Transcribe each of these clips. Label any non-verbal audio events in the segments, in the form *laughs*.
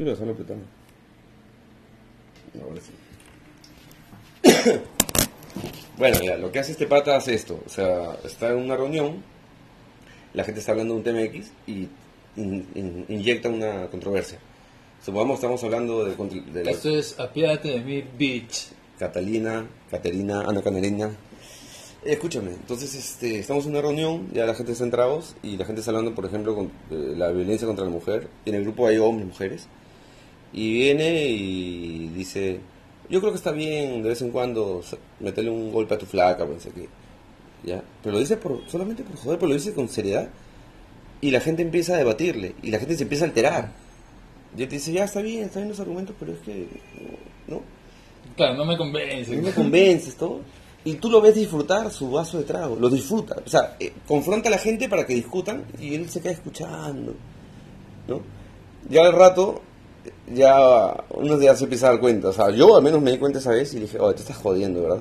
Quiero dejarlo apretado. Ahora sí. *coughs* bueno, ya, lo que hace este pata es esto. O sea, está en una reunión, la gente está hablando de un tema X y in- in- inyecta una controversia. Supongamos estamos hablando de, de la Esto es apiádate de mi bitch. Catalina, Caterina, Ana Canerina. Eh, escúchame, entonces este, estamos en una reunión, ya la gente está en tragos y la gente está hablando, por ejemplo, con, de la violencia contra la mujer. Y en el grupo hay hombres, mujeres. Y viene y dice, yo creo que está bien de vez en cuando meterle un golpe a tu flaca, pensé que... ¿Ya? Pero lo dice por, solamente por joder, pero lo dice con seriedad. Y la gente empieza a debatirle y la gente se empieza a alterar. Y él te dice, ya está bien, está bien los argumentos, pero es que... No, ¿no? Claro, no me convence. No me convences, todo. Y tú lo ves disfrutar su vaso de trago, lo disfruta. O sea, eh, confronta a la gente para que discutan y él se queda escuchando. ¿No? Ya al rato, ya uno ya se empieza a dar cuenta. O sea, yo al menos me di cuenta esa vez y dije, oh, te estás jodiendo, ¿verdad?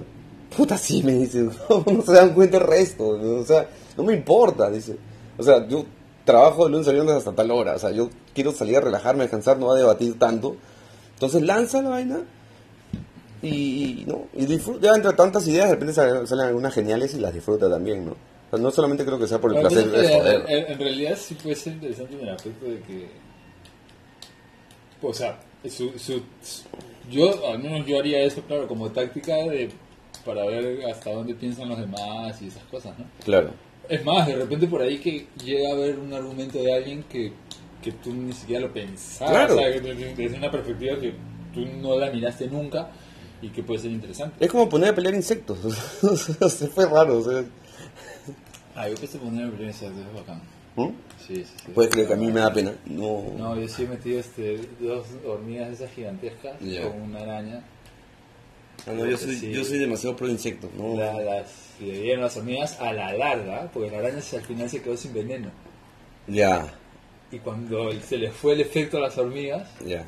Puta, sí, me dice. *laughs* No, se dan cuenta el resto. ¿no? O sea, no me importa, dice. O sea, yo trabajo de lunes a viernes hasta tal hora. O sea, yo quiero salir a relajarme, a descansar, no a debatir tanto. Entonces lanza la vaina y, no, y disfruta, ya entre tantas ideas de repente salen, salen algunas geniales y las disfruta también, ¿no? O sea, no solamente creo que sea por el placer de joder. en, en realidad sí puede ser interesante en el aspecto de que. O sea, su, su, su- yo, al menos yo haría eso, claro, como táctica de para ver hasta dónde piensan los demás y esas cosas, ¿no? Claro. Es más, de repente por ahí que llega a haber un argumento de alguien que, que tú ni siquiera lo pensabas, Claro. o sea, que desde una perspectiva que tú no la miraste nunca y que puede ser interesante. Es como poner a pelear insectos. *laughs* Se fue raro. O sea, Ah, yo pensé poner en experiencia, es bacán. ¿Mm? Sí, sí, sí. Puedes creer que a mí me da pena. No. No, yo sí he metido este, dos hormigas esas gigantescas con una araña. Ah, no, yo, soy, Sí. yo soy demasiado pro insectos. No. La- las, le dieron las hormigas a la larga, porque la araña al final se quedó sin veneno. Ya, Y cuando se le fue el efecto a las hormigas, ya.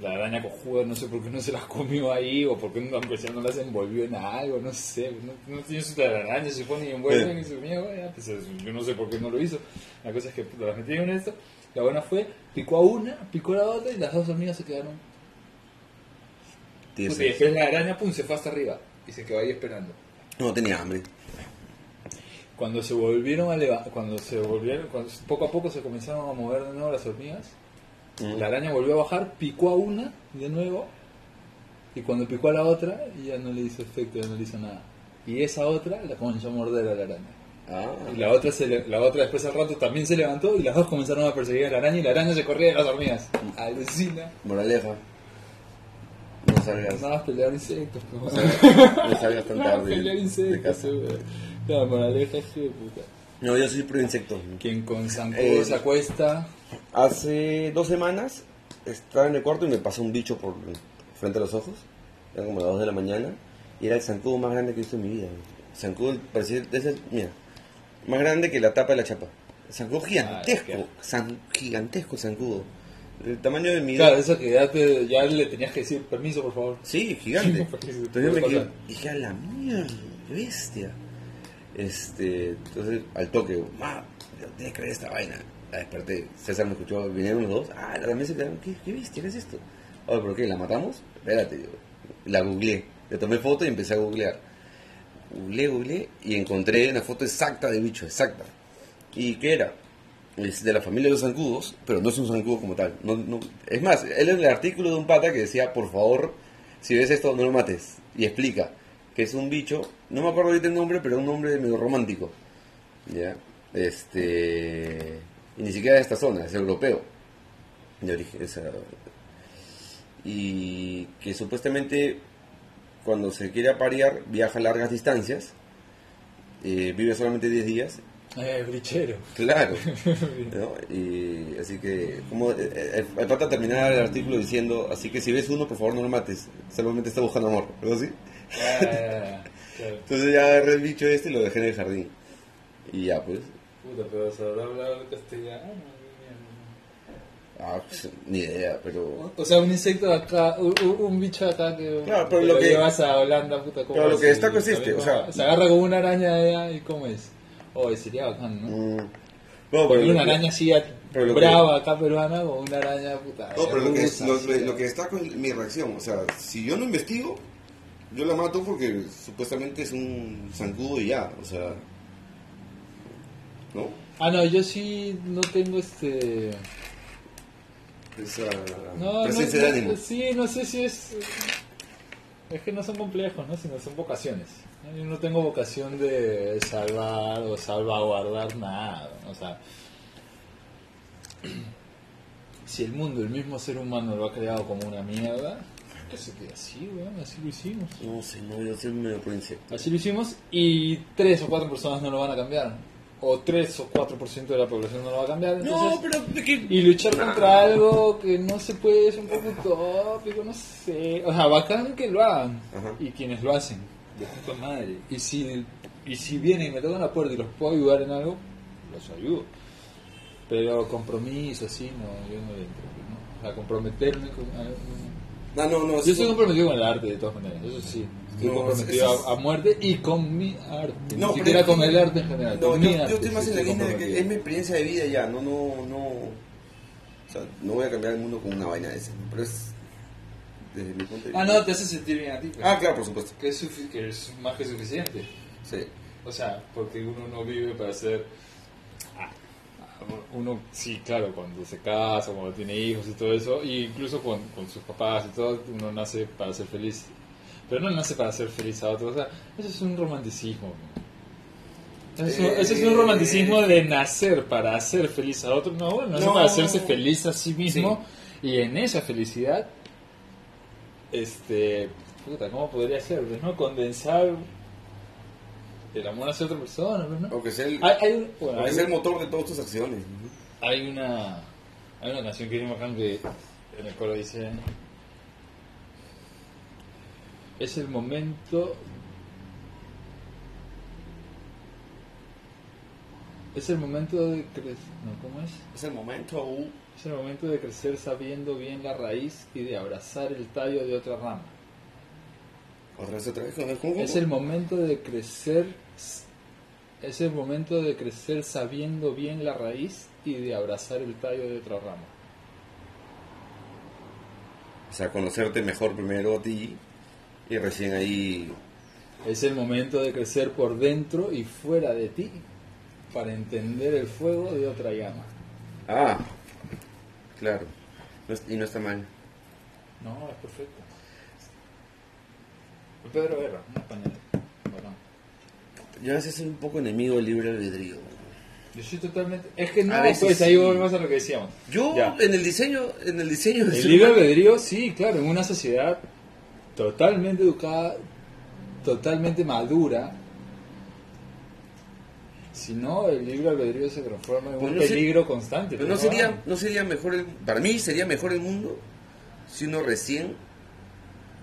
La araña cojuda no sé por qué no se las comió ahí, o por qué no, aunque sea, no las envolvió en algo, no sé. No, no tiene su araña, se pone y envuelven y miedo, ya, pues, yo no sé por qué no lo hizo. La cosa es que las metieron en esto, la buena fue, picó a una, picó a la otra y las dos hormigas se quedaron Tienes- Puta, y después la araña pum, se fue hasta arriba y se quedó ahí esperando. No tenía hambre. Cuando se volvieron a leva- cuando se volvieron, cuando poco a poco se comenzaron a mover de nuevo las hormigas, Mm. la araña volvió a bajar, picó a una de nuevo y cuando picó a la otra ya no le hizo efecto, ya no le hizo nada. Y esa otra la comenzó a morder a la araña. Ah, Y la otra, se le- la otra después al rato también se levantó y las dos comenzaron a perseguir a la araña y la araña se corría de las hormigas. Alucina. moraleja. No salgas. No pelear insectos. No *laughs* no salgas tan No tarde. pelear de insectos. casa. eh. La moraleja es que puta. No, yo soy pro insectos. Quien con zancudo Eh, se acuesta. Hace dos semanas estaba en el cuarto y me pasó un bicho por frente a los ojos. Era como las 2 de la mañana. Y era el zancudo más grande que he visto en mi vida. Zancudo parecía, mira, más grande que la tapa de la chapa. Zancudo gigantesco. qué- zan- gigantesco zancudo. El tamaño de mi Claro, eso que ya, te- ya le tenías que decir permiso, por favor. Sí, gigante. *laughs* Entonces yo me quedé, a la mierda, bestia. Este, entonces al toque, ma, tienes que ver esta vaina. La desperté, César me escuchó, vinieron los dos, ah, también se quedaron, ¿qué, qué bestia, qué es esto? Oye, ¿pero qué, la matamos? Espérate, yo, la googleé, le tomé foto y empecé a googlear. Googleé, googleé y encontré una foto exacta del bicho, exacta. ¿Y qué era? Es de la familia de los zancudos, pero no es un zancudo como tal. No, no- es más, él en el artículo de un pata que decía, por favor, si ves esto, no lo mates. Y explica que es un bicho, no me acuerdo ahorita el nombre, pero un nombre medio romántico. ¿Ya? Este. Y ni siquiera de esta zona, es europeo. De origen. y que supuestamente cuando se quiere aparear viaja a largas distancias, eh, vive solamente 10 días Eh, brichero. Claro. *laughs* ¿no? Y así que, como eh, eh, el pata terminaba el artículo diciendo, así que si ves uno, por favor no lo mates, solamente está buscando amor, algo así. *laughs* Claro. Entonces ya agarré el bicho este y lo dejé en el jardín. Y ya, pues, Puta, pero se habrá hablado castellano. ah, pues, ni idea, pero... O sea, un insecto de acá, un, un- un bicho de acá que, Claro, pero que lo lo que- llevas a Holanda, puta, ¿cómo Claro, lo es? que es este, también o sea- como- Se agarra con una araña de allá y ¿cómo es? Oh, sería bacán, ¿no? mm, no, pero- una araña así Pero brava acá peruana con una araña puta. No, pero lo que, rusa, lo, lo- que destaco es mi reacción. O sea, si yo no investigo, yo la mato porque supuestamente es un zancudo y ya. O sea, ¿no? Ah, no, yo sí no tengo este... Esa No, presencia no, de ánimo. Sí, no sé si es... Es que no son complejos, ¿no? Sino son vocaciones. Yo no tengo vocación de salvar o salvaguardar nada. O sea, *clears throat* si el mundo, el mismo ser humano lo ha creado como una mierda, que se quede así, weón, así lo hicimos. No sé, no, yo soy medio insecto. Así lo hicimos y tres o cuatro personas no lo van a cambiar. O tres o cuatro por ciento de la población no lo va a cambiar. No, pero de que... y luchar contra algo que no se puede es un poco utópico, no sé. O sea, bacán que lo hagan. Ajá. Y quienes lo hacen, de puta madre. Y si, y si vienen y me tocan la puerta y los puedo ayudar en algo, los ayudo. Pero compromiso, así, no, yo no le entro. ¿no? O sea, comprometerme con algo. No, no, no. Yo estoy comprometido con el arte de todas maneras, eso sí. Estoy No, comprometido es- a, a muerte y con mi arte. No, Ni pero siquiera con el arte en general. No, con yo, mi yo arte estoy más sí en la línea de que es mi experiencia de vida ya, no, no, no. O sea, no voy a cambiar el mundo con una vaina de esa, pero es desde mi punto de vista. Ah, no, te hace sentir bien a ti. pues. Ah, claro, por supuesto. que es, que es más que suficiente. Sí. O sea, porque uno no vive para ser... Uno, sí, claro, cuando se casa, cuando tiene hijos y todo eso, y incluso con, con sus papás y todo, uno nace para ser feliz. Pero no nace para ser feliz a otros. O sea, eso es un romanticismo. ¿no? Eso, Eh, ese es un romanticismo de nacer para hacer feliz a otros. No, bueno, nace No. para hacerse feliz a sí mismo. Y en esa felicidad, este, puta, ¿cómo podría ser? Pues, ¿no? Condensar el amor hacia otra persona, pues, ¿no? O que sea el, Hay, hay, un- bueno, o que hay- sea el motor de todas tus acciones. hay una hay una canción que es bacán que en el coro dice es el momento es el momento de crecer no cómo es Es el momento. es el momento de crecer sabiendo bien la raíz y de abrazar el tallo de otra rama Otra vez, otra vez. ¿cómo, cómo? Es el momento de crecer es el momento de crecer sabiendo bien la raíz y de abrazar el tallo de otra rama O sea, conocerte mejor primero a ti y recién ahí. Es el momento de crecer por dentro y fuera de ti para entender el fuego de otra llama. Ah, claro. Y no está mal. No, es perfecto. Pedro Guerra, un español. Bacán. Yo a veces soy un poco enemigo del libre albedrío. Yo soy totalmente. Es que no, A veces pues ahí sí. volvemos a lo que decíamos. Yo Ya. en el diseño, en el diseño del El ser libre humano- albedrío, sí, claro, en una sociedad totalmente educada, totalmente madura. Si no, el libre albedrío se transforma en Pues un no peligro constante. Pero no pues, sería, no sería mejor el, para mí sería mejor el mundo si uno recién,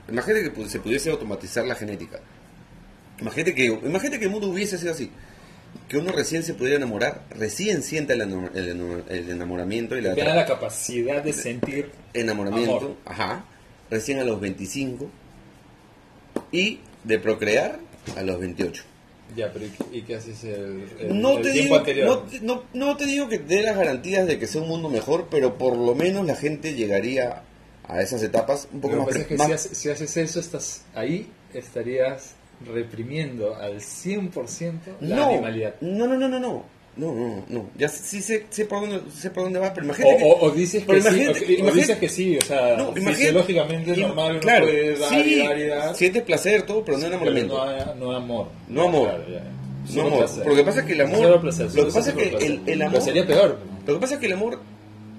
imagínate que se pudiese automatizar la genética. Imagínate que, imagínate que el mundo hubiese sido así, que uno recién se pudiera enamorar, recién sienta el, enamor- el enamor- el enamoramiento y la Tenga la capacidad de sentir enamoramiento, Amor. ajá, recién a los 25 y de procrear a los 28. Ya, pero ¿y qué- ¿y qué haces el, el- No el te, tiempo digo, anterior? no, te- no- no te digo que dé las garantías de que sea un mundo mejor, pero por lo menos la gente llegaría a esas etapas un poco Lo más... Pasa es que más... Si, haces, si, haces, eso, estás ahí, estarías reprimiendo al 100% la animalidad. No, no, no, no, no. No, no, no. Ya sí sé, sé, por, dónde, sé por dónde vas, pero imagínate. O, que, o, o dices que sí, o, que, o, dices que sí, o sea, no, fisiológicamente es normal, claro, puede dar, sí, dar, y dar. Sientes placer, todo, pero no enamoramiento. no, no amor. No amor. Claro, ya, no amor. Placer. Porque pasa que el amor. Placer, lo que pasa es que el, el amor. Sería peor. Lo que pasa es que el amor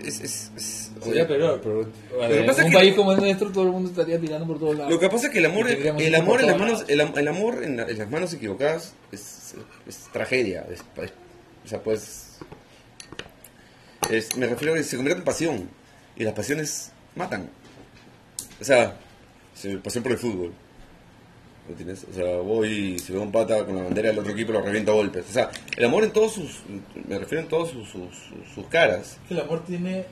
es, es, es Sería peor, pero que en pasa un es que- país como el nuestro todo el mundo estaría tirando por todos lados. Lo que pasa es que el amor, el amor, en las manos, el, el amor en, la- en las manos equivocadas es, es tragedia. es- es- o sea, pues, es- me refiero a que se convierte en pasión y las pasiones matan. O sea, se- pasión por el fútbol. ¿Me entiendes? O sea, voy y si veo un pata con la bandera del otro equipo lo reviento a golpes. O sea, el amor en todos sus, me refiero en todas sus, sus, sus- caras. que el amor tiene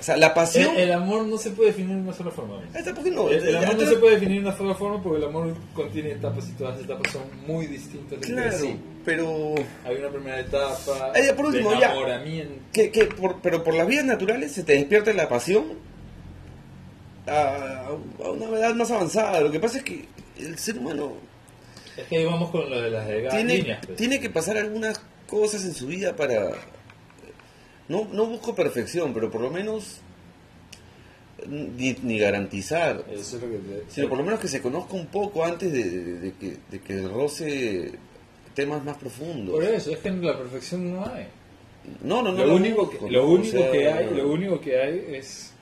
O sea, la pasión... El, el amor no se puede definir de una sola forma. Ahí está, ¿por qué no? El, el amor no se puede definir de una sola forma porque el amor contiene etapas y todas las etapas son muy distintas Claro, sí. pero... Hay una primera etapa Eh, por último, de ya. enamoramiento. que, que por, pero por las vías naturales se te despierta la pasión a, a una edad más avanzada. Lo que pasa es que el ser humano Es que ahí vamos con lo de las delgadas tiene, líneas. pues. tiene que pasar algunas cosas en su vida para... No, no busco perfección, pero por lo menos ni, ni garantizar, Eso es lo que te- sino por lo menos que se conozca un poco antes de, de- de que, de que roce temas más profundos. Por eso, es que la perfección no hay. No, no, no. lo no, único, que, lo o único sea, que hay, lo único que hay es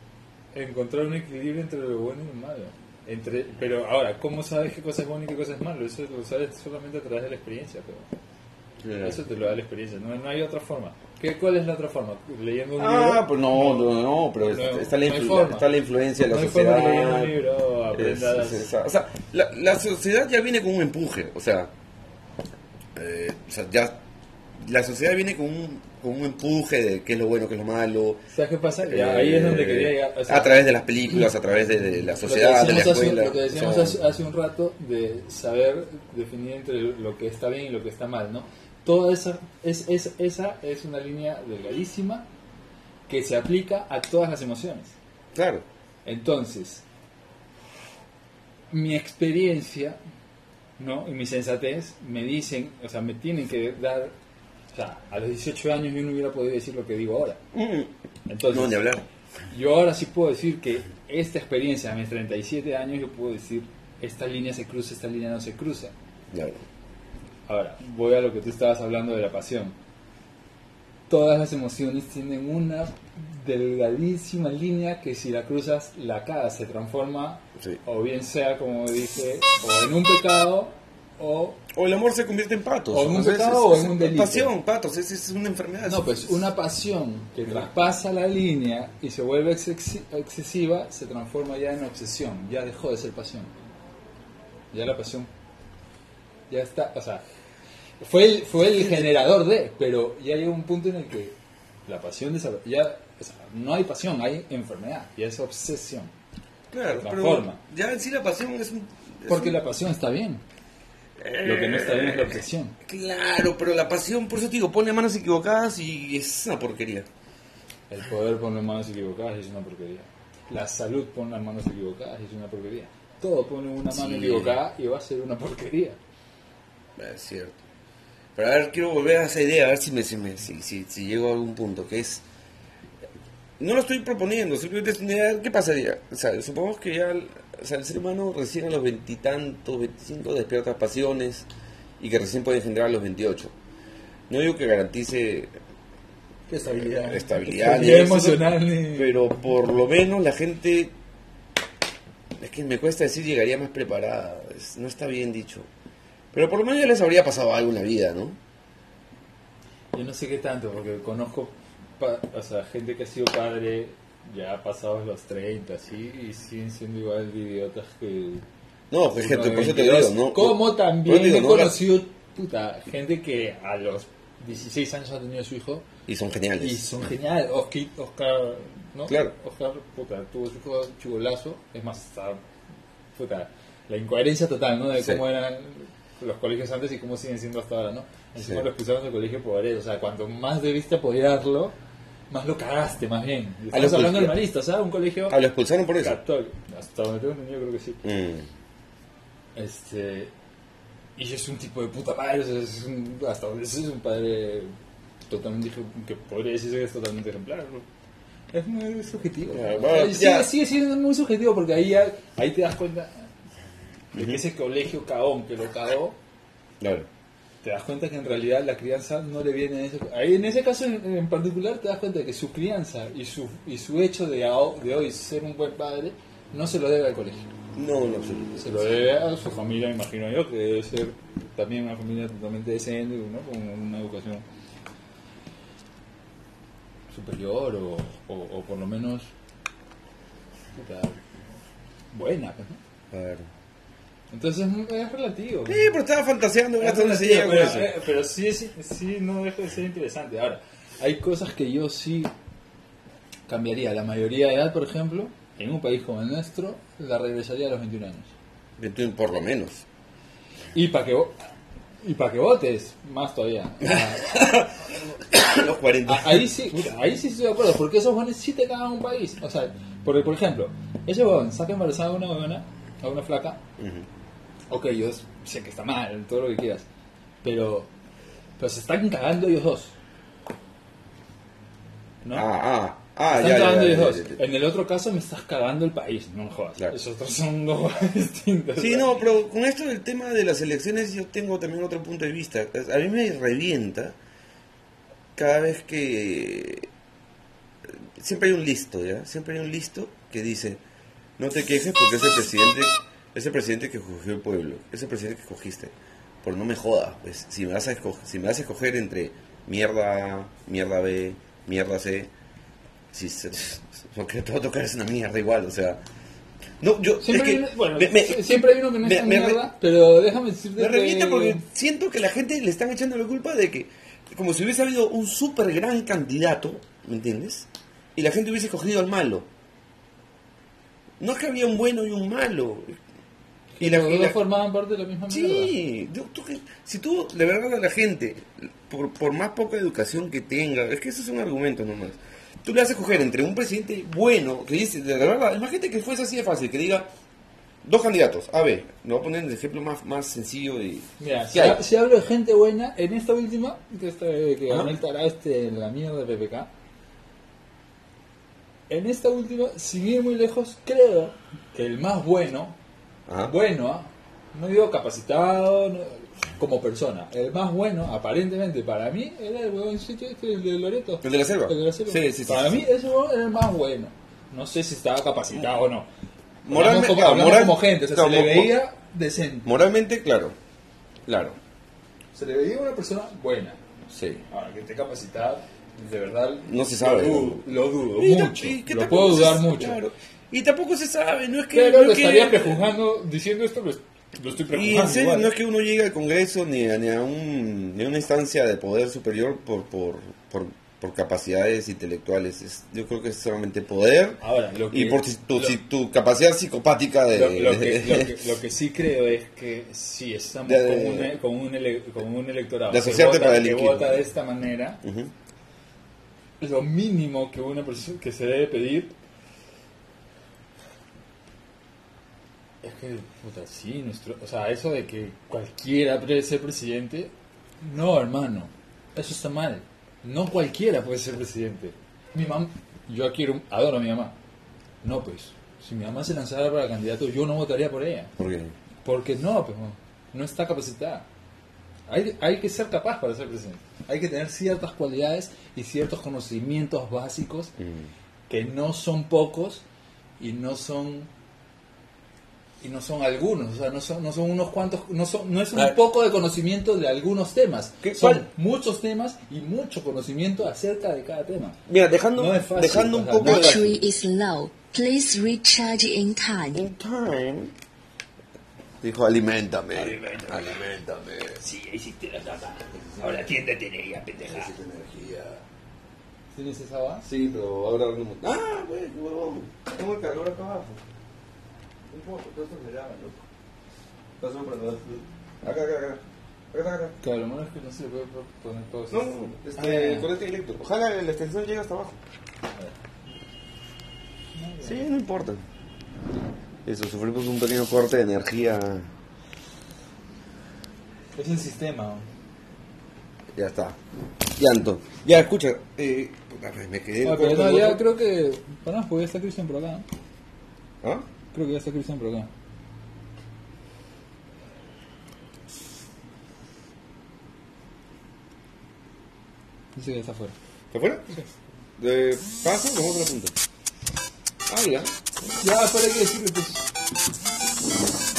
encontrar un equilibrio entre lo bueno y lo malo. Entre, pero ahora, ¿cómo sabes qué cosa es bueno y qué cosa es malo? Eso lo sabes solamente a través de la experiencia. Pero eso te lo da la experiencia. No, no hay otra forma. ¿Qué, ¿Cuál es la otra forma? Leyendo un Ah, libro. pues no, no, no, pero No, está, la no está la influencia de la No sociedad. leer un libro, Es- es esa- o sea, la, la sociedad ya viene con un empuje, o sea, eh, o sea, ya la sociedad viene con un, con un empuje de qué es lo bueno, qué es lo malo. ¿Sabes qué pasa? Ya, ahí es donde eh, quería llegar. O sea, a través de las películas, a través de, de la sociedad, de la decíamos hace- escuela. lo que decíamos o sea, hace, hace un rato de saber definir entre lo que está bien y lo que está mal, ¿no? Toda esa es, es- esa es una línea delgadísima que se aplica a todas las emociones. Claro, Entonces, mi experiencia, ¿no? Y mi sensatez me dicen, o sea, me tienen que dar, o sea, a los 18 años yo no hubiera podido decir lo que digo ahora. Mm, Entonces, no, ni hablar. yo ahora sí puedo decir que esta experiencia a mis 37 años, yo puedo decir, esta línea se cruza, esta línea no se cruza. Claro. Ahora, voy a lo que tú estabas hablando de la pasión. Todas las emociones tienen una delgadísima línea que si la cruzas, la cagas, se transforma, Sí. o bien sea, como dije, o en un pecado, o... O el amor se convierte en patos. O en un pecado es- o en un es delito. Pasión, patos, es, es una enfermedad. No, pues una pasión que traspasa la línea y se vuelve exce- excesiva, se transforma ya en obsesión, ya dejó de ser pasión. Ya la pasión, ya está, o sea, fue el, fue el generador de, pero ya llega un punto en el que la pasión desarrolla, ya, o sea, no hay pasión, hay enfermedad, ya es obsesión. Claro, la pero forma. ya en sí la pasión es un... es Porque un- la pasión está bien, lo que no está bien es la obsesión. Claro, pero la pasión, por eso te digo, pone manos equivocadas y es una porquería. El poder pone manos equivocadas y es una porquería. La salud pone las manos equivocadas y es una porquería. Todo pone una mano Sí. equivocada y va a ser una porquería. Es cierto. Pero a ver, quiero volver a esa idea, a ver si, me, si, me- si, si- si llego a algún punto, que es... No lo estoy proponiendo, simplemente es una idea, ¿qué pasaría? O sea, supongamos que ya el, o sea, el ser humano recién a los veintitantos, veinticinco despierta pasiones y que recién puede generar a los 28. No digo que garantice Estabilidad. estabilidad, ni eso, emocional. ni- pero por lo menos la gente, es que me cuesta decir llegaría más preparada, es- no está bien dicho. Pero por lo menos ya les habría pasado algo en la vida, ¿no? Yo no sé qué tanto, porque conozco pa- o sea, gente que ha sido padre ya pasados los 30, así, y siguen siendo igual de idiotas que... No, pues gente, por eso te 22. digo, ¿no? Como también digo, he ¿no? conocido puta, gente que a los 16 años ha tenido su hijo Y son geniales. Y son geniales. Oscar, Oscar, ¿no? Claro. Oscar, puta, tuvo su hijo chivolazo. Es más, puta, la incoherencia total, ¿no? De Sí. cómo eran los colegios antes y cómo siguen siendo hasta ahora, ¿no? Encima Sí. lo expulsaron del colegio por eso. O sea, cuanto más debiste apoyarlo, más lo cagaste, más bien. Estamos los hablando marista, ¿sabes? Un colegio Ah, lo expulsaron por eso. católico. Hasta donde tengo entendido, creo que sí. Mm. Este. Y es un tipo de puta madre, o sea, es un- hasta donde es un padre totalmente que podría decirse que es totalmente ejemplar. ¿no? Es muy subjetivo. Ya. sigue, sigue siendo muy subjetivo porque ahí, ya- ahí te das cuenta de que ese colegio cagón que lo cagó, Claro. te das cuenta que en realidad la crianza no le viene en ese ahí en ese caso en, en particular te das cuenta de que su crianza y su y su hecho de, de hoy ser un buen padre no se lo debe al colegio No, no, absolutamente. se lo debe a su familia, imagino yo, que debe ser también una familia totalmente decente, ¿no? con una educación superior o, o, o por lo menos buena. pues, ¿no? Claro. Entonces es, es relativo. Sí, pero estaba fantaseando hasta dónde se llega con pero, eso. eh, pero sí, es- sí no deja de ser interesante. Ahora, hay cosas que yo sí cambiaría la mayoría de edad, por ejemplo, en un país como el nuestro, la regresaría a los 21 años. Entonces, Por lo menos. Y para que, vo- y para que votes, más todavía. *laughs* los 40. Ah, ahí sí, ahí sí estoy de acuerdo, porque esos jóvenes sí te cagan un país. O sea, porque, por ejemplo, ese huevón saca embarazada a una huevona, a una flaca. Ok, yo sé que está mal, todo lo que quieras, pero, pero se están cagando ellos dos. ¿No? Ah, ah, ah, están ya, ya, cagando ya, ellos ya, dos. En el otro caso me estás cagando el país, no me jodas. Claro. Esos dos son dos *laughs* distintos. Sí, no, pero con esto del tema de las elecciones yo tengo también otro punto de vista. A mí me revienta cada vez que... Siempre hay un listo, ¿ya? Siempre hay un listo que dice, no te quejes porque es el presidente, es el presidente que escogió el pueblo, es el presidente que escogiste. Por no me jodas, pues, si me vas a escoger, si me vas a escoger entre mierda A, mierda B, mierda C, si se, *laughs* lo que te va a tocar es una mierda igual, o sea... No, yo, Siempre, es hay que bueno, me- me- sie- siempre hay uno que no re- mierda, pero déjame decirte me revienta que- porque siento que la gente le están echando la culpa de que, como si hubiese habido un súper gran candidato, ¿me entiendes? Y la gente hubiese escogido al malo. No es que había un bueno y un malo. Y la, y la- formaban parte de la misma. Sí, tú si tú de verdad a la gente, por, por más poca educación que tenga, es que eso es un argumento nomás. Tú le haces coger entre un presidente bueno, que dice, de verdad, imagínate que fuese así de fácil, que diga dos candidatos, A, B, me voy a poner el ejemplo más, más sencillo y... Mira, ¿Qué si, ha- si hablo de gente buena, en esta última, que, esta, que Ajá. ganó el tará este, la mierda de PPK, en esta última, sin ir muy lejos, creo que el más bueno, Ajá. bueno, ¿ah? no digo capacitado no- como persona, el más bueno, aparentemente para mí, era el este, el de Loreto. ¿El de la selva? El de la selva. Sí, sí, sí, Para mí, ese huevón era el más bueno. No sé si estaba capacitado o no. Moralmente- como, claro, hablamos moral- como gente, o sea, claro, se le veía decente. Moralmente, claro. Claro. Se le veía una persona buena. Sí. Ahora, que esté capacitada, de verdad. No se sabe. Lo dudo, lo dudo Y mucho. Lo puedo dudar mucho. claro. Y tampoco se sabe, no es que... Pero no lo es que- estaría prejuzgando, diciendo esto, lo, lo estoy prejuzgando. Y en serio, igual. no es que uno llegue al Congreso ni a, ni a, un, ni a una instancia de poder superior por, por, por, por capacidades intelectuales. Es- yo creo que es solamente poder Ahora, lo que, y por si- tu, lo, si- tu capacidad psicopática de... lo- lo que, *laughs* lo, que, lo que sí creo es que si estamos De- con, un, con, un ele- con un electorado de que asociarte vota, para vota de esta manera, Ujú. lo mínimo que una persona que se debe pedir es que, puta, sí, nuestro, o sea, eso de que cualquiera puede ser presidente, no, hermano, eso está mal. No cualquiera puede ser presidente. Mi mamá, yo quiero, adoro a mi mamá. No, pues, si mi mamá se lanzara para candidato, yo no votaría por ella. ¿Por qué? Porque no, pues, no, está capacitada. Hay, hay que ser capaz para ser presidente. Hay que tener ciertas cualidades y ciertos conocimientos básicos Mm. que no son pocos y no son y no son algunos, o sea, no son, no son unos cuantos, no, son, no es un poco de conocimiento de algunos temas, ¿Qué- son cuál? muchos temas y mucho conocimiento acerca de cada tema. Mira, dejando, No es fácil, dejando un poco de... Battery is low. Please recharge in time. In time. Dijo, alimentame. Alimentame. Sí, hiciste la tapa. Ahora atiéndete en ella, pendeja. Necesito energía. ¿Tienes esa base? Sí, pero ahora. Ah, güey, qué huevón. Tengo el calor acá abajo. Un poco, todo esto me llama, loco. Pasó por atrás. Acá, acá, acá. Acá, acá, acá. Claro, lo malo es que no se puede poner todo eso. No, este, Ah. con este directo. Ojalá la extensión llegue hasta abajo. Sí, no importa. Eso, sufrimos un pequeño corte de energía. Es el sistema. Ya está. Llanto. Ya, escucha. Eh, me quedé Ah, pero no, ya creo que. Bueno, pues ya está Cristian por acá. ¿Ah? Creo que ya está Cristian por acá. Dice que ya está afuera. ¿Está fuera? De paso, vamos a la punta. Ah, ya. Ya, afuera hay que decirle, pues.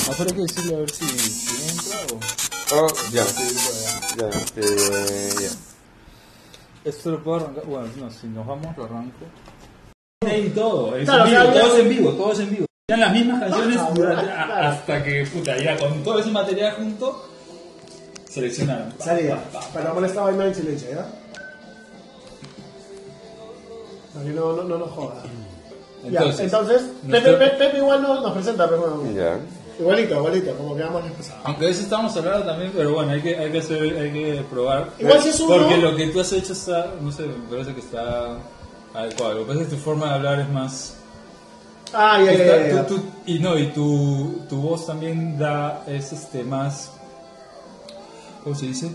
Afuera hay que decirle a ver si, si entra o. Ah, ya. Ya, este, ya. Esto lo puedo arrancar. Bueno, no, si nos vamos, lo arranco. Y todo, es Claro, en vivo, o sea, ya- todo es en vivo, todo es en vivo. Ya las mismas canciones durante- a- hasta que, puta, ya con todo ese material junto, seleccionaron. Pa, Salida. pa, pa, Para no molestar vaina en silencio, ¿ya? Para que no, no, no nos joda. Entonces, ya, entonces, nuestro- Pepe, Pepe, Pepe igual nos, nos presenta, pero bueno, Ya. igualito, igualito, como quedamos la vez pasada. Aunque de eso estábamos hablando también, pero bueno, hay que, hay que, hacer, hay que probar. Igual si es uno- Porque lo que tú has hecho está, no sé, me parece que está adecuado. Lo que pasa es que tu forma de hablar es más... Ah, ya, está- ya, ya. tú- tú- y no, y tu, tu voz también da, es este, más... ¿Cómo se dice?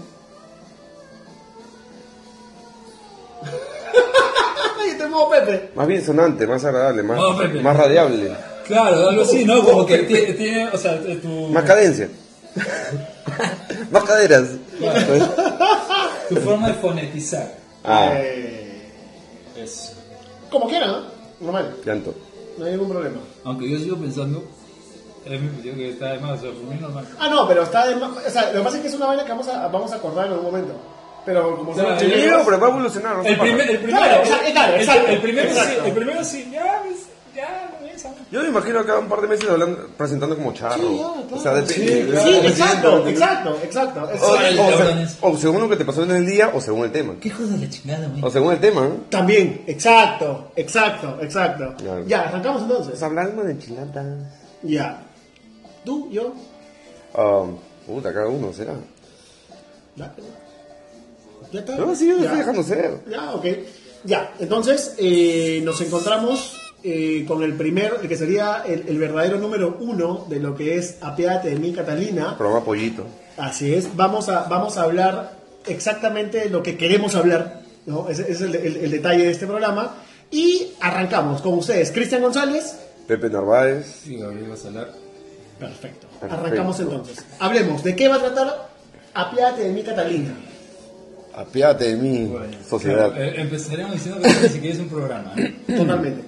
Ay, te muevo Pepe. Más bien sonante, más agradable, más, Oh, más radiable. Claro, algo así, ¿no? Como que tiene, tiene o sea, tu... Más cadencia. *laughs* más caderas. Tu forma de fonetizar. Ah, Eh, Es. como quiera, ¿no? Normal, llanto. No hay ningún problema. Aunque yo sigo pensando. Es mi opinión que está de más, o sea, por mí normal. Ah, no, pero está de más. O sea, lo que pasa es que es una vaina que vamos a, vamos a acordar en algún momento. Pero como son Sí, no, pero va a evolucionar. El, primer, el primero. Claro, el- exacto, el primero sí, el primero sí, ya, pues, ya, Yo me imagino acá un par de meses hablando, presentando como charro. Sí, ya, claro. O sea, depende. Sí, exacto, exacto, exacto. Es- O, sea, según lo que te pasó en el día o según el tema. ¿Qué hijo de la chingada, güey? O según el tema. ¿no? También, exacto, exacto, exacto. Claro. Ya, arrancamos entonces. Pues hablando de enchiladas. Ya. ¿Tú, yo? Ah, puta, cada uno será. ¿Ya? ¿Ya está? No, sí, yo estoy dejando ser. Ya, ok. Ya, entonces eh, nos encontramos eh, con el primer, el que sería el, el verdadero número uno de lo que es Apiádate de mí, Catalina. Programa pollito. Así es, vamos a, vamos a hablar exactamente de lo que queremos hablar, ¿no? Ese, ese es el, el- el detalle de este programa. Y arrancamos con ustedes, Cristian González. Pepe Narváez. Sí, Gabriel vas a hablar. Perfecto. Perfecto. Arrancamos entonces. Hablemos, ¿de qué va a tratar Apiádate de mí, Catalina? Apiádate de mí, sociedad. Claro, eh, empezaremos diciendo que ni siquiera es un programa. ¿eh? Totalmente.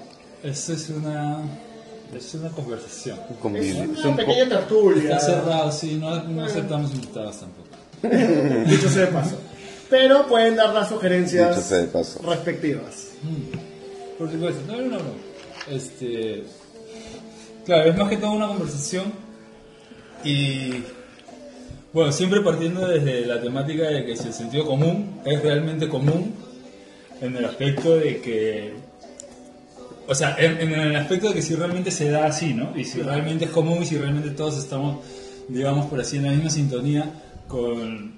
Esto es una. Es una conversación. Es Es una un pequeña po- tertulia. Está cerrado, sí, no, no aceptamos invitados tampoco. *laughs* Dicho sea de paso. Pero pueden dar las Dicho sugerencias sea de paso. respectivas. Por supuesto, no, no, no. Este. Claro, es más que todo una conversación. Y. Bueno, siempre partiendo desde la temática de que si el sentido común es realmente común, en el aspecto de que. O sea, en, en el aspecto de que si realmente se da así, ¿no? Y si realmente es común y si realmente todos estamos, digamos, por así, en la misma sintonía con.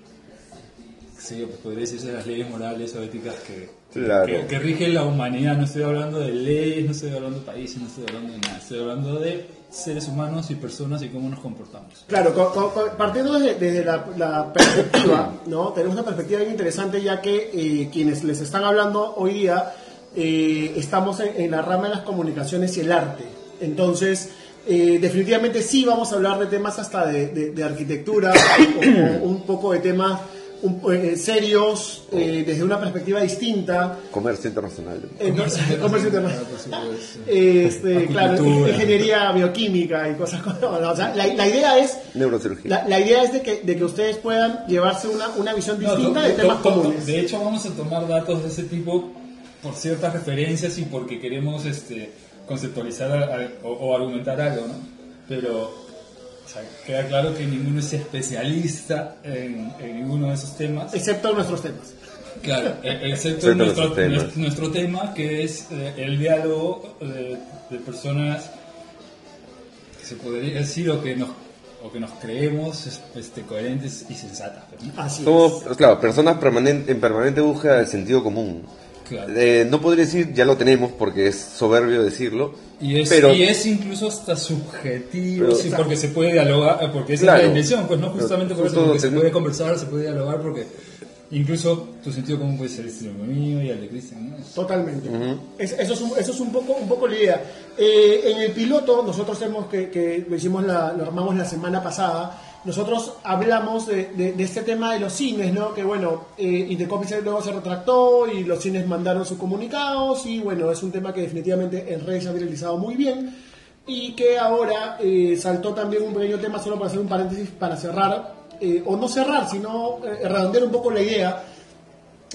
Sí, pues podría decirse las leyes morales o éticas que, Claro. que, que rigen la humanidad. No estoy hablando de leyes, no estoy hablando de países, no estoy hablando de nada. Estoy hablando de seres humanos y personas y cómo nos comportamos. Claro, co- co- co- partiendo desde, desde la, la perspectiva, ¿no? Tenemos una perspectiva bien interesante ya que eh, quienes les están hablando hoy día eh, estamos en, en la rama de las comunicaciones y el arte. Entonces, eh, definitivamente sí vamos a hablar de temas hasta de, de- de arquitectura, o- o *coughs* un poco de temas un- eh, serios, eh, desde una perspectiva distinta. Comercio internacional. Entonces, comercio internacional. por supuesto. Este, claro, Acupuntura. ingeniería bioquímica y cosas como no, o sea, la, la idea es Neurocirugía. la, la idea es de que, de que ustedes puedan llevarse una, una visión No, distinta de temas to- comunes. De hecho, vamos a tomar datos de ese tipo por ciertas referencias y porque queremos este, conceptualizar a- a- o, o argumentar algo, ¿no? Pero o sea, queda claro que ninguno es especialista en, en ninguno de esos temas. Excepto nuestros temas. Claro, e- excepto Excepto nuestro, temas. nuestro, tema, que es eh, el diálogo de, de personas que se podría decir o que nos, o que nos creemos es- este, coherentes y sensatas. ¿no? Así Somos, claro, personas permanente, en permanente búsqueda del sentido común. Claro. Eh, no podría decir, ya lo tenemos porque es soberbio decirlo. Y es, pero, y es incluso hasta subjetivo, Pero- sí, porque se puede dialogar, eh, porque esa Claro. es la intención, pues no justamente por eso, porque se puede conversar, se puede dialogar, porque incluso tu sentido común puede ser al mío y al de Cristian, ¿no? Totalmente. Es- eso, es un, eso es un poco, un poco la idea. Eh, en el piloto, nosotros hemos que, que lo hicimos la, lo armamos la semana pasada. Nosotros hablamos de, de- este tema de los cines, ¿no? Que bueno, eh, Indecopy luego se retractó y los cines mandaron sus comunicados y bueno, es un tema que definitivamente en redes se ha viralizado muy bien y que ahora eh, saltó también un pequeño tema, solo para hacer un paréntesis para cerrar, eh, o no cerrar, sino eh, redondear un poco la idea.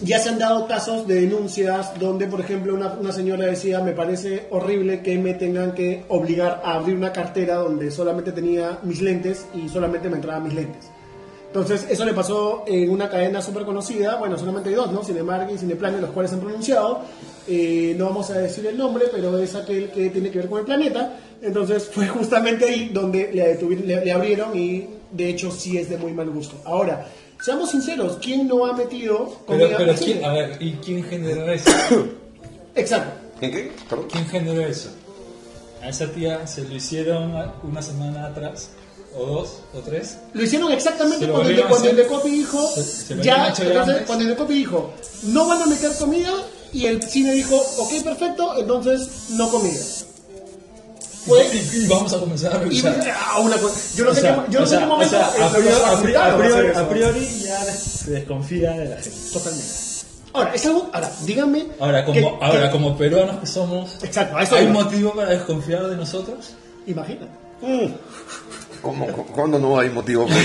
Ya se han dado casos de denuncias donde, por ejemplo, una, una señora decía, me parece horrible que me tengan que obligar a abrir una cartera donde solamente tenía mis lentes y solamente me entraban mis lentes. Entonces, eso le pasó en una cadena súper conocida, bueno, solamente hay dos, ¿no? Cinemark y Cineplanet, los cuales han pronunciado. Eh, no vamos a decir el nombre, pero es aquel que tiene que ver con el planeta. Entonces, fue justamente ahí donde le, le abrieron y, de hecho, sí es de muy mal gusto. Ahora, seamos sinceros, ¿quién no ha metido comida pero ¿quién, a ver, ¿y quién generó eso? *coughs* Exacto. ¿En qué? Perdón. ¿Quién generó eso? A esa tía se lo hicieron una semana atrás, o dos, o tres. Lo hicieron exactamente Se lo cuando, el de, volvieron a cuando el de hacer. Copy dijo, Se- se lo ya, entonces, cuando el de Copy dijo, no van a meter comida, y el cine dijo, ok, perfecto, entonces no comida. Pues, y, y vamos a comenzar a revisar. ah, una cosa, yo no sé, sea, qué, yo no o sé sea, qué momento o sea, a, priori, a priori- a ya se desconfía de la gente. Totalmente. Ahora, es algo, ahora, díganme. Ahora, como, que- ahora, que- como peruanos que somos, Exacto, eso ¿hay iba. motivo para desconfiar de nosotros? Imagínate. ¿Cómo, cu- ¿Cuándo no hay motivo? para?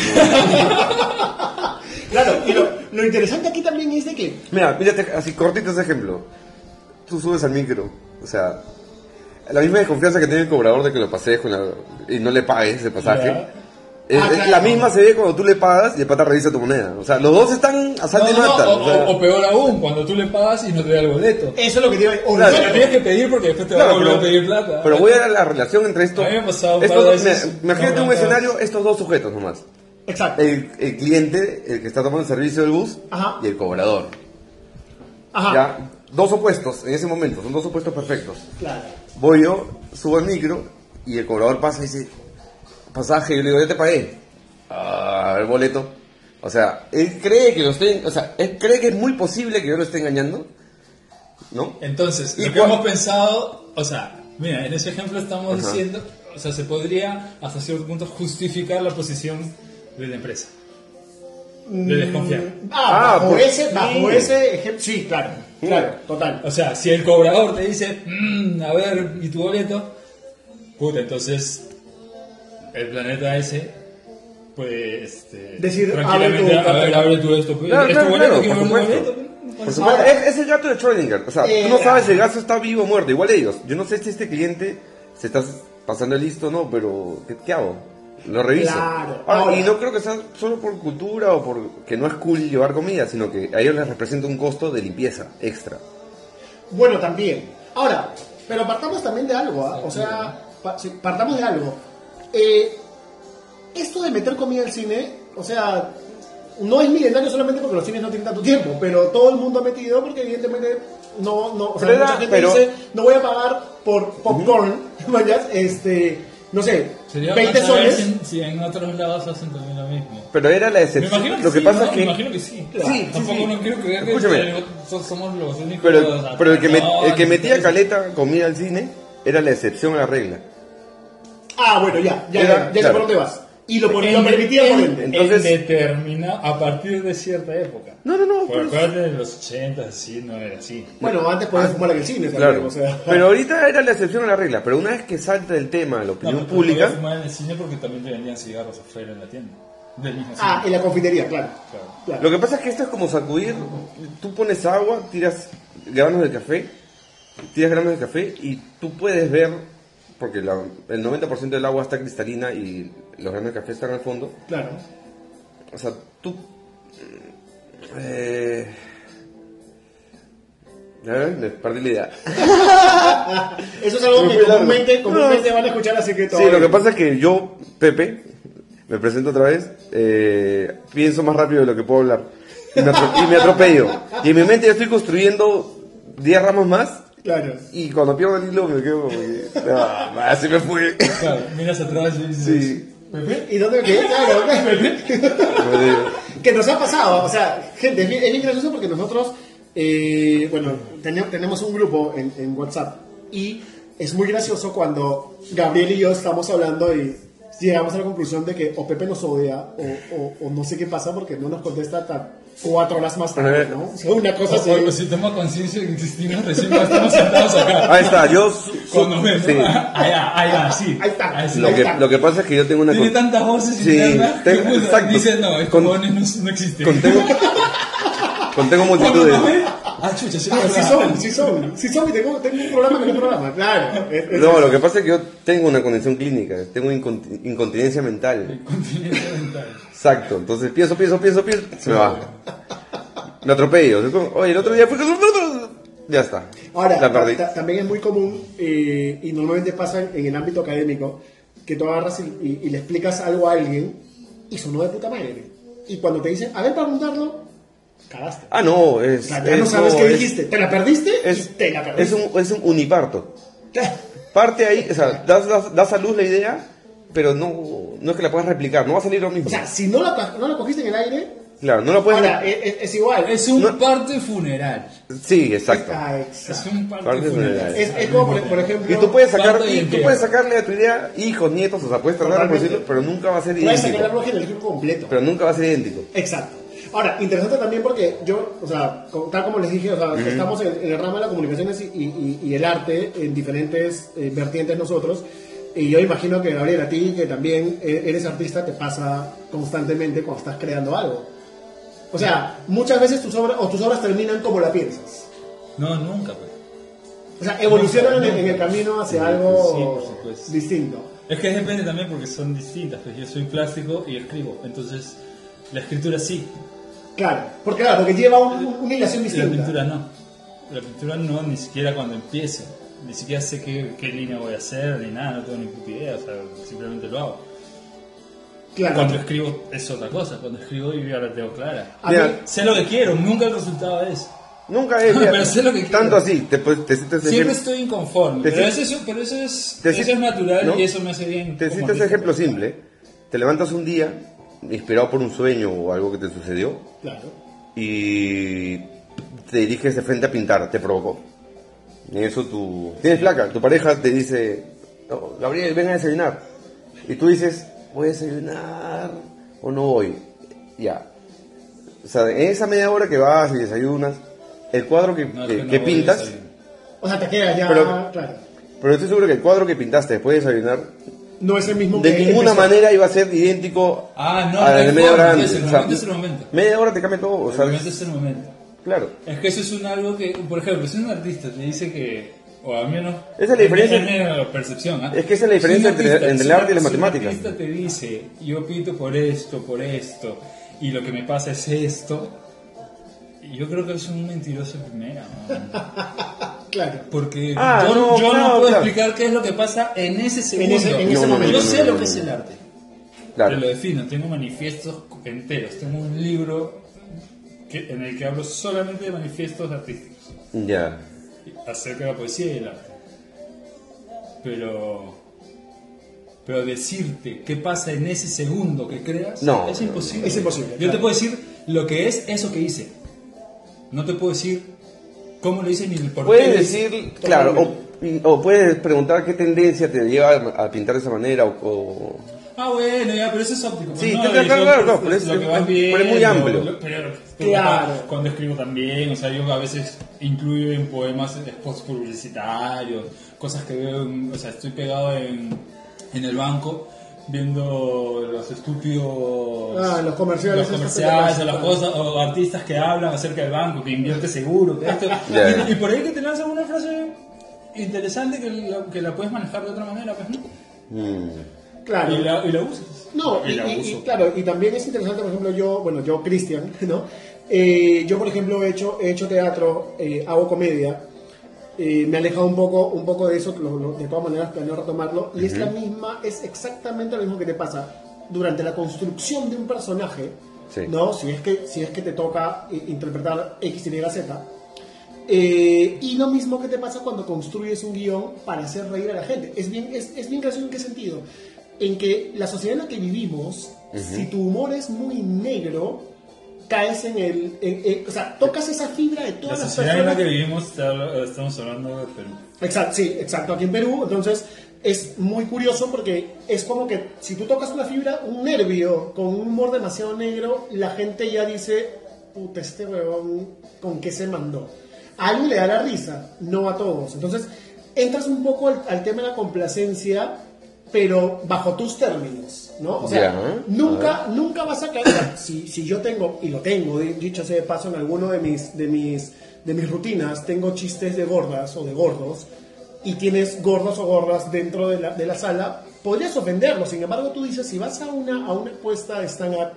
Claro, y lo, lo interesante aquí también es de que Mira, mírate, así cortito ese ejemplo. Tú subes al micro, o sea, la misma desconfianza que tiene el cobrador de que lo pasees con la- y no le pagues el pasaje. Es- Ah, es claro. La misma se ve cuando tú le pagas y el pata revisa tu moneda. O sea, los dos están a sal No, de no, o, o sea, o- o peor aún, cuando tú le pagas y no te da el boleto. eso es lo que te iba a o Claro, O sea, bueno, lo tienes que pedir porque después te Claro, va a volver pero, a pedir plata. pero voy a dar la relación entre estos. A mí me ha pasado un estos par de dos- veces. mira, imagínate No, un no, escenario, estos dos sujetos nomás. Exacto. El, el cliente, el que está tomando el servicio del bus, Ajá. y el cobrador. Ajá. Ya, dos opuestos en ese momento, son dos opuestos perfectos. Claro. Voy yo, subo al micro y el cobrador pasa y dice, pasaje, yo le digo, ya te pagué. Ah, el boleto. O sea, él cree que lo estoy, o sea, él cree que es muy posible que yo lo esté engañando, ¿no? Entonces, ¿Y lo que hemos pensado, o sea, mira, en ese ejemplo estamos Ajá. diciendo, o sea, se podría hasta cierto punto justificar la posición de la empresa. De desconfiar. Ah, Ah, bajo, pues, ese, bajo sí. ese ejemplo. Sí, claro. Claro, total. O sea, si el cobrador te dice, "Mm, a ver, ¿y tu boleto? Puta, entonces el planeta ese puede este, Decir, tranquilamente, abre tu a ver, abre tú esto. pues, Claro, ¿Es claro, tu boleto? claro, ¿Quiero por ver mi supuesto. boleto? Por Pues, supuesto, Ahora- es, es el gato de Schrödinger. O sea, Eh, tú no sabes si ah. el gato está vivo o muerto. Igual ellos. Yo no sé si este cliente se está pasando listo o no, pero ¿qué, qué hago? Lo reviso. Claro. Ahora, Ahora- y no creo que sea solo por cultura o por que no es cool llevar comida, sino que a ellos les representa un costo de limpieza extra. Bueno, también. Ahora, pero partamos también de algo, ¿ah? O sea, partamos de algo. Eh, esto de meter comida al cine, o sea, no es milenario solamente porque los cines no tienen tanto tiempo, pero todo el mundo ha metido porque evidentemente no, no, o sea, mucha gente pero- dice, no voy a pagar por popcorn, ¿vayas? *laughs* este, no sé, Sería 20 más saber soles. si, si en otros lados hacen también lo mismo. Pero era la Me excepción. imagino que Lo que sí, pasa ¿no? es Me que. imagino que sí. Sí, sí, Tampoco sí. no quiero creer que Escúchame. so- somos los únicos. Pero, pero el que, met- el que metía caleta comida al cine era la excepción a la regla. Ah, bueno, ya, ya, Era- ya, ya sé por dónde vas. Y lo, En- lo permitía por en- ende. Entonces- en determina a partir de cierta época. No, no, no. Pero- acuérdate de los 80, así no era así. Bueno, antes podías fumar en el cine también, Claro. o sea. Pero ahorita era la excepción a la regla. Pero una vez que salta el tema la opinión No, pero pública. podías fumar en el cine porque también te vendían cigarros afuera en la tienda. Ah, en la confitería, claro. Claro. claro. Lo que pasa es que esto es como sacudir. Tú pones agua, tiras granos de café, tiras granos de café y tú puedes ver, porque la- el 90% del agua está cristalina y los granos de café están al fondo. Claro. O sea, tú. Eh, ver, me perdí la idea. *laughs* Eso es algo que comúnmente, comúnmente van a escuchar, así que todo. Sí, lo que pasa es que yo, Pepe, me presento otra vez, eh, pienso más rápido de lo que puedo hablar. Y me, atro- y me atropello. Y en mi mente ya estoy construyendo 10 ramos más. Claro. Y cuando pierdo el hilo me quedo como que. Ah, se me fue. Claro, miras atrás y dices, Sí. Pepe, ¿Y dónde quedé? Claro, que nos ha pasado, o sea, gente, es bien, es bien gracioso porque nosotros, eh, bueno, tenemos un grupo en, en WhatsApp y es muy gracioso cuando Gabriel y yo estamos hablando y llegamos a la conclusión de que o Pepe nos odia o, o- o no sé qué pasa porque no nos contesta hasta cuatro horas más tarde, ¿no? O sea, una cosa así. o, o si toma conciencia de que existimos, recién estamos sentados acá. Ahí está, yo. Cuando ven, sí. ¿no? Allá, allá, sí. Ahí está. Ahí sí. Lo que, lo que pasa es que yo tengo una. Tiene tantas voces Sí, internas que tengo- puta, exacto. dice, no, estos Con- no, no existen. Contengo, contengo Cuando multitudes. Ah, chucha, sí, Ah, sí son, sí son. Sí son y tengo, tengo un programa no es programa. Claro. es- es- No, lo que pasa es que yo tengo una condición clínica, tengo incont- incontinencia mental. Continente mental. Exacto, entonces pienso, pienso, pienso, pienso, se me va. Me atropello. Oye, el otro día fui con Ya está. Ahora, la perdí. ta- también es muy común eh, y normalmente pasa en, en el ámbito académico que tú agarras y, y- y le explicas algo a alguien y sonó de puta madre. Y cuando te dicen, a ver, para preguntarlo, cagaste. Ah, no, es. O sea, ya no es- sabes no, qué es- dijiste. Te la perdiste Es, te la perdiste. es, un, es un uniparto. Parte ahí, o sea, das, das, das a luz la idea, pero no, no es que la puedas replicar, no va a salir lo mismo. O sea, si no la, no la cogiste en el aire, claro, no lo puedes. ahora, es, es- es igual. Es un No. parte funeral. Sí, exacto. Ah, Es un parte, Parte funeral. funeral. Es, es como, por, por ejemplo, Y tú puedes sacar, y tú puedes sacarle a tu idea hijos, nietos, o sea, puedes tratar de decirlo, pero nunca va a ser puedes sacar el idéntico. árbol genealógico completo. Pero nunca va a ser idéntico. Exacto. Ahora, interesante también porque yo, o sea, tal como les dije, o sea, estamos en, en el ramo de las comunicaciones y, y- y el arte en diferentes eh, vertientes nosotros. Y yo imagino que, Gabriel, a ti que también eh, eres artista, te pasa constantemente cuando estás creando algo. O sea, muchas veces tus obras, o tus obras terminan como la piensas. No, nunca, pues. O sea, evolucionan en, el- en el camino hacia algo Sí, por supuesto. distinto. Es que depende también porque son distintas. Pues yo soy plástico y escribo. Entonces, la escritura sí, Claro, porque claro, porque lleva un- un- una hilación la distinta. pintura no. La pintura no, ni siquiera cuando empiezo. Ni siquiera sé qué, qué línea voy a hacer, ni nada, no tengo ni puta idea. O sea, simplemente lo hago. Claro. Cuando escribo es otra cosa. Cuando escribo yo ya la tengo clara. A mí- Sé lo que quiero, nunca el resultado es. Nunca es. mira, *laughs* Pero sé lo que tanto quiero. así, te, te, sientes Siempre estoy inconforme. Te Pero si- eso, es- pero eso es, te eso es natural ¿no? y eso me hace bien. Te artista. ejemplo simple. Te levantas un día, inspirado por un sueño o algo que te sucedió, Claro. y te diriges de frente a pintar, te provocó. En eso tu... Tienes placa, tu pareja te dice, "No, Gabriel, ven a desayunar. Y tú dices, voy a desayunar o no voy. Ya. O sea, en esa media hora que vas y desayunas, el cuadro que, No, que- que no que pintas. O sea, te quedas ya, Pero- claro. pero estoy seguro que el cuadro que pintaste después de desayunar, No es el mismo de que ninguna empezó. manera iba a ser idéntico Ah, no, a no la de media hora es antes. el O sea, momento, es el momento. media hora te cambia todo. O El momento es el momento. claro. Es que eso es un algo que, por ejemplo, si un artista te dice que, o al menos, Esa es la diferencia- es percepción, ¿ah? Es que esa es la diferencia Si un entre- entre el si arte y las si matemáticas. Un artista te dice, yo pinto por esto, por esto, y lo que me pasa es esto, yo creo que es un mentiroso en primera, ¿no? *laughs* Claro. Porque Ah, yo, no, yo no claro, puedo claro. explicar qué es lo que pasa en ese segundo. ese- en ese yo momento. yo sé lo que es el arte. Claro. Te lo defino, tengo manifiestos enteros, tengo un libro que, en el que hablo solamente de manifiestos artísticos, Ya. acerca de la poesía y el arte. Pero, pero decirte qué pasa en ese segundo que creas No, es no, imposible. Es imposible, Yo claro. te puedo decir lo que es eso que hice. No te puedo decir cómo lo hice ni el por qué. Puedes decir, claro, o, y- o puedes preguntar qué tendencia te lleva a, pintar de esa manera o... o- Ah, bueno, ya, pero eso es óptico. Sí, ¿no? claro, Y claro, claro, pero es- lo que vas pero es muy amplio. lo- pero- Claro. Cuando escribo también, o sea, yo a veces incluyo en poemas spots publicitarios, cosas que veo, en- o sea, estoy pegado en, en el banco viendo los estúpidos Ah, los comerciales los comerciales o las cosas o artistas que hablan acerca del banco que invierte seguro que esto *laughs* Ya. y, y por ahí que te lanzan una frase interesante que la, que la puedes manejar de otra manera pues no Mm. Claro. y la, y la usas No, y, y claro, y también es interesante, por ejemplo, yo, bueno, yo, Cristian, *laughs* ¿no? Eh, yo, por ejemplo, he hecho, he hecho teatro, eh, hago comedia, eh, me he alejado un poco, un poco de eso, lo- lo- de todas maneras planeo retomarlo, y es la misma, es exactamente lo mismo que te pasa durante la construcción de un personaje, Sí. ¿no? Si es que, si es que te toca eh, interpretar X, Y, Z. Eh, y lo mismo que te pasa cuando construyes un guion para hacer reír a la gente. Es bien, es, es bien gracioso en qué sentido. En que la sociedad en la que vivimos, si tu humor es muy negro, caes en el... en- en- o sea, tocas esa fibra de la todas las en la personas. que vivimos estamos hablando de Perú Exacto, sí, exacto, aquí en Perú. Entonces es muy curioso porque es como que si tú tocas una fibra, un nervio con un humor demasiado negro, la gente ya dice, puta, este huevón, ¿con qué se mandó? A alguien le da la risa, no a todos. Entonces entras un poco al, al tema de la complacencia, pero bajo tus términos, ¿no? O sea, nunca, nunca vas a caer. si, si yo tengo, y lo tengo, di- dicho sea de paso, en alguno de mis, de mis, de mis rutinas tengo chistes de gordas o de gordos y tienes gordos o gordas dentro de la, de la sala, podrías ofenderlos. Sin embargo, tú dices, si vas a una, a una puesta de stand-up,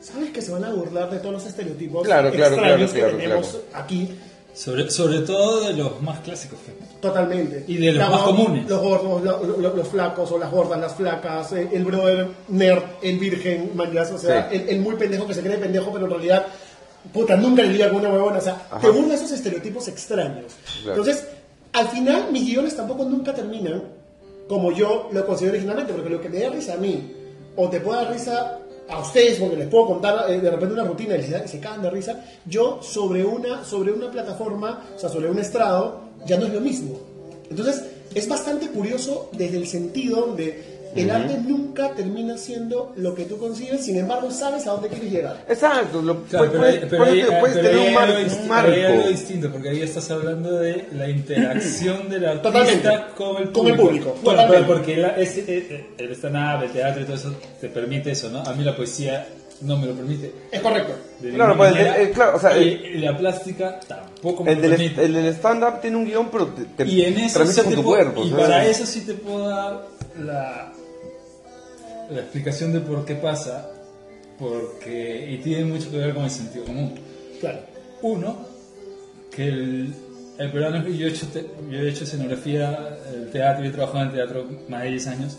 sabes que se van a burlar de todos los estereotipos Claro, extraños claro, que claro, tenemos claro. aquí. Sobre, sobre todo de los más clásicos. Totalmente. Y de los La más comunes. Los gordos, lo- lo- los flacos o las gordas, las flacas, eh, el brother nerd, el virgen, mañas, o sea, Sí. el, el muy pendejo que se cree pendejo, pero en realidad, puta, nunca le liga con una huevona. O sea, Ajá. te burla esos estereotipos extraños. Claro. Entonces, al final, mis guiones tampoco nunca terminan como yo lo considero originalmente, porque lo que me da risa a mí, o te puede dar risa a ustedes, porque les puedo contar eh, de repente una rutina y y se cagan de risa, yo sobre una, sobre una plataforma, o sea, sobre un estrado, ya no es lo mismo. Entonces, es bastante curioso desde el sentido donde el arte nunca termina siendo lo que tú concibes, sin embargo, sabes a dónde quieres llegar. Exacto, lo, Claro, pero, puedes, pero puedes- ahí- puedes pero tener un, mar- hay algo un marco. ahí hay algo distinto, porque ahí estás hablando de la interacción del *clears throat* artista Totalmente. con el público. Con el público, Bueno, pero porque la- ese- eh, el stand-up, el teatro y todo eso te permite eso, ¿no? A mí la poesía no me lo permite. Es correcto. Claro, pues, manera, eh, eh, claro, o sea, y la plástica tampoco me El lo del, permite. el del stand-up tiene un guion, pero te, te y en eso con te tu puedo- cuerpo. y ¿sabes? para eso sí te puedo dar la, la explicación de por qué pasa, porque y tiene mucho que ver con el sentido común. Claro. Uno, que el, el peruano, yo he, hecho te- yo he hecho escenografía, el teatro, yo he trabajado en teatro más de 10 años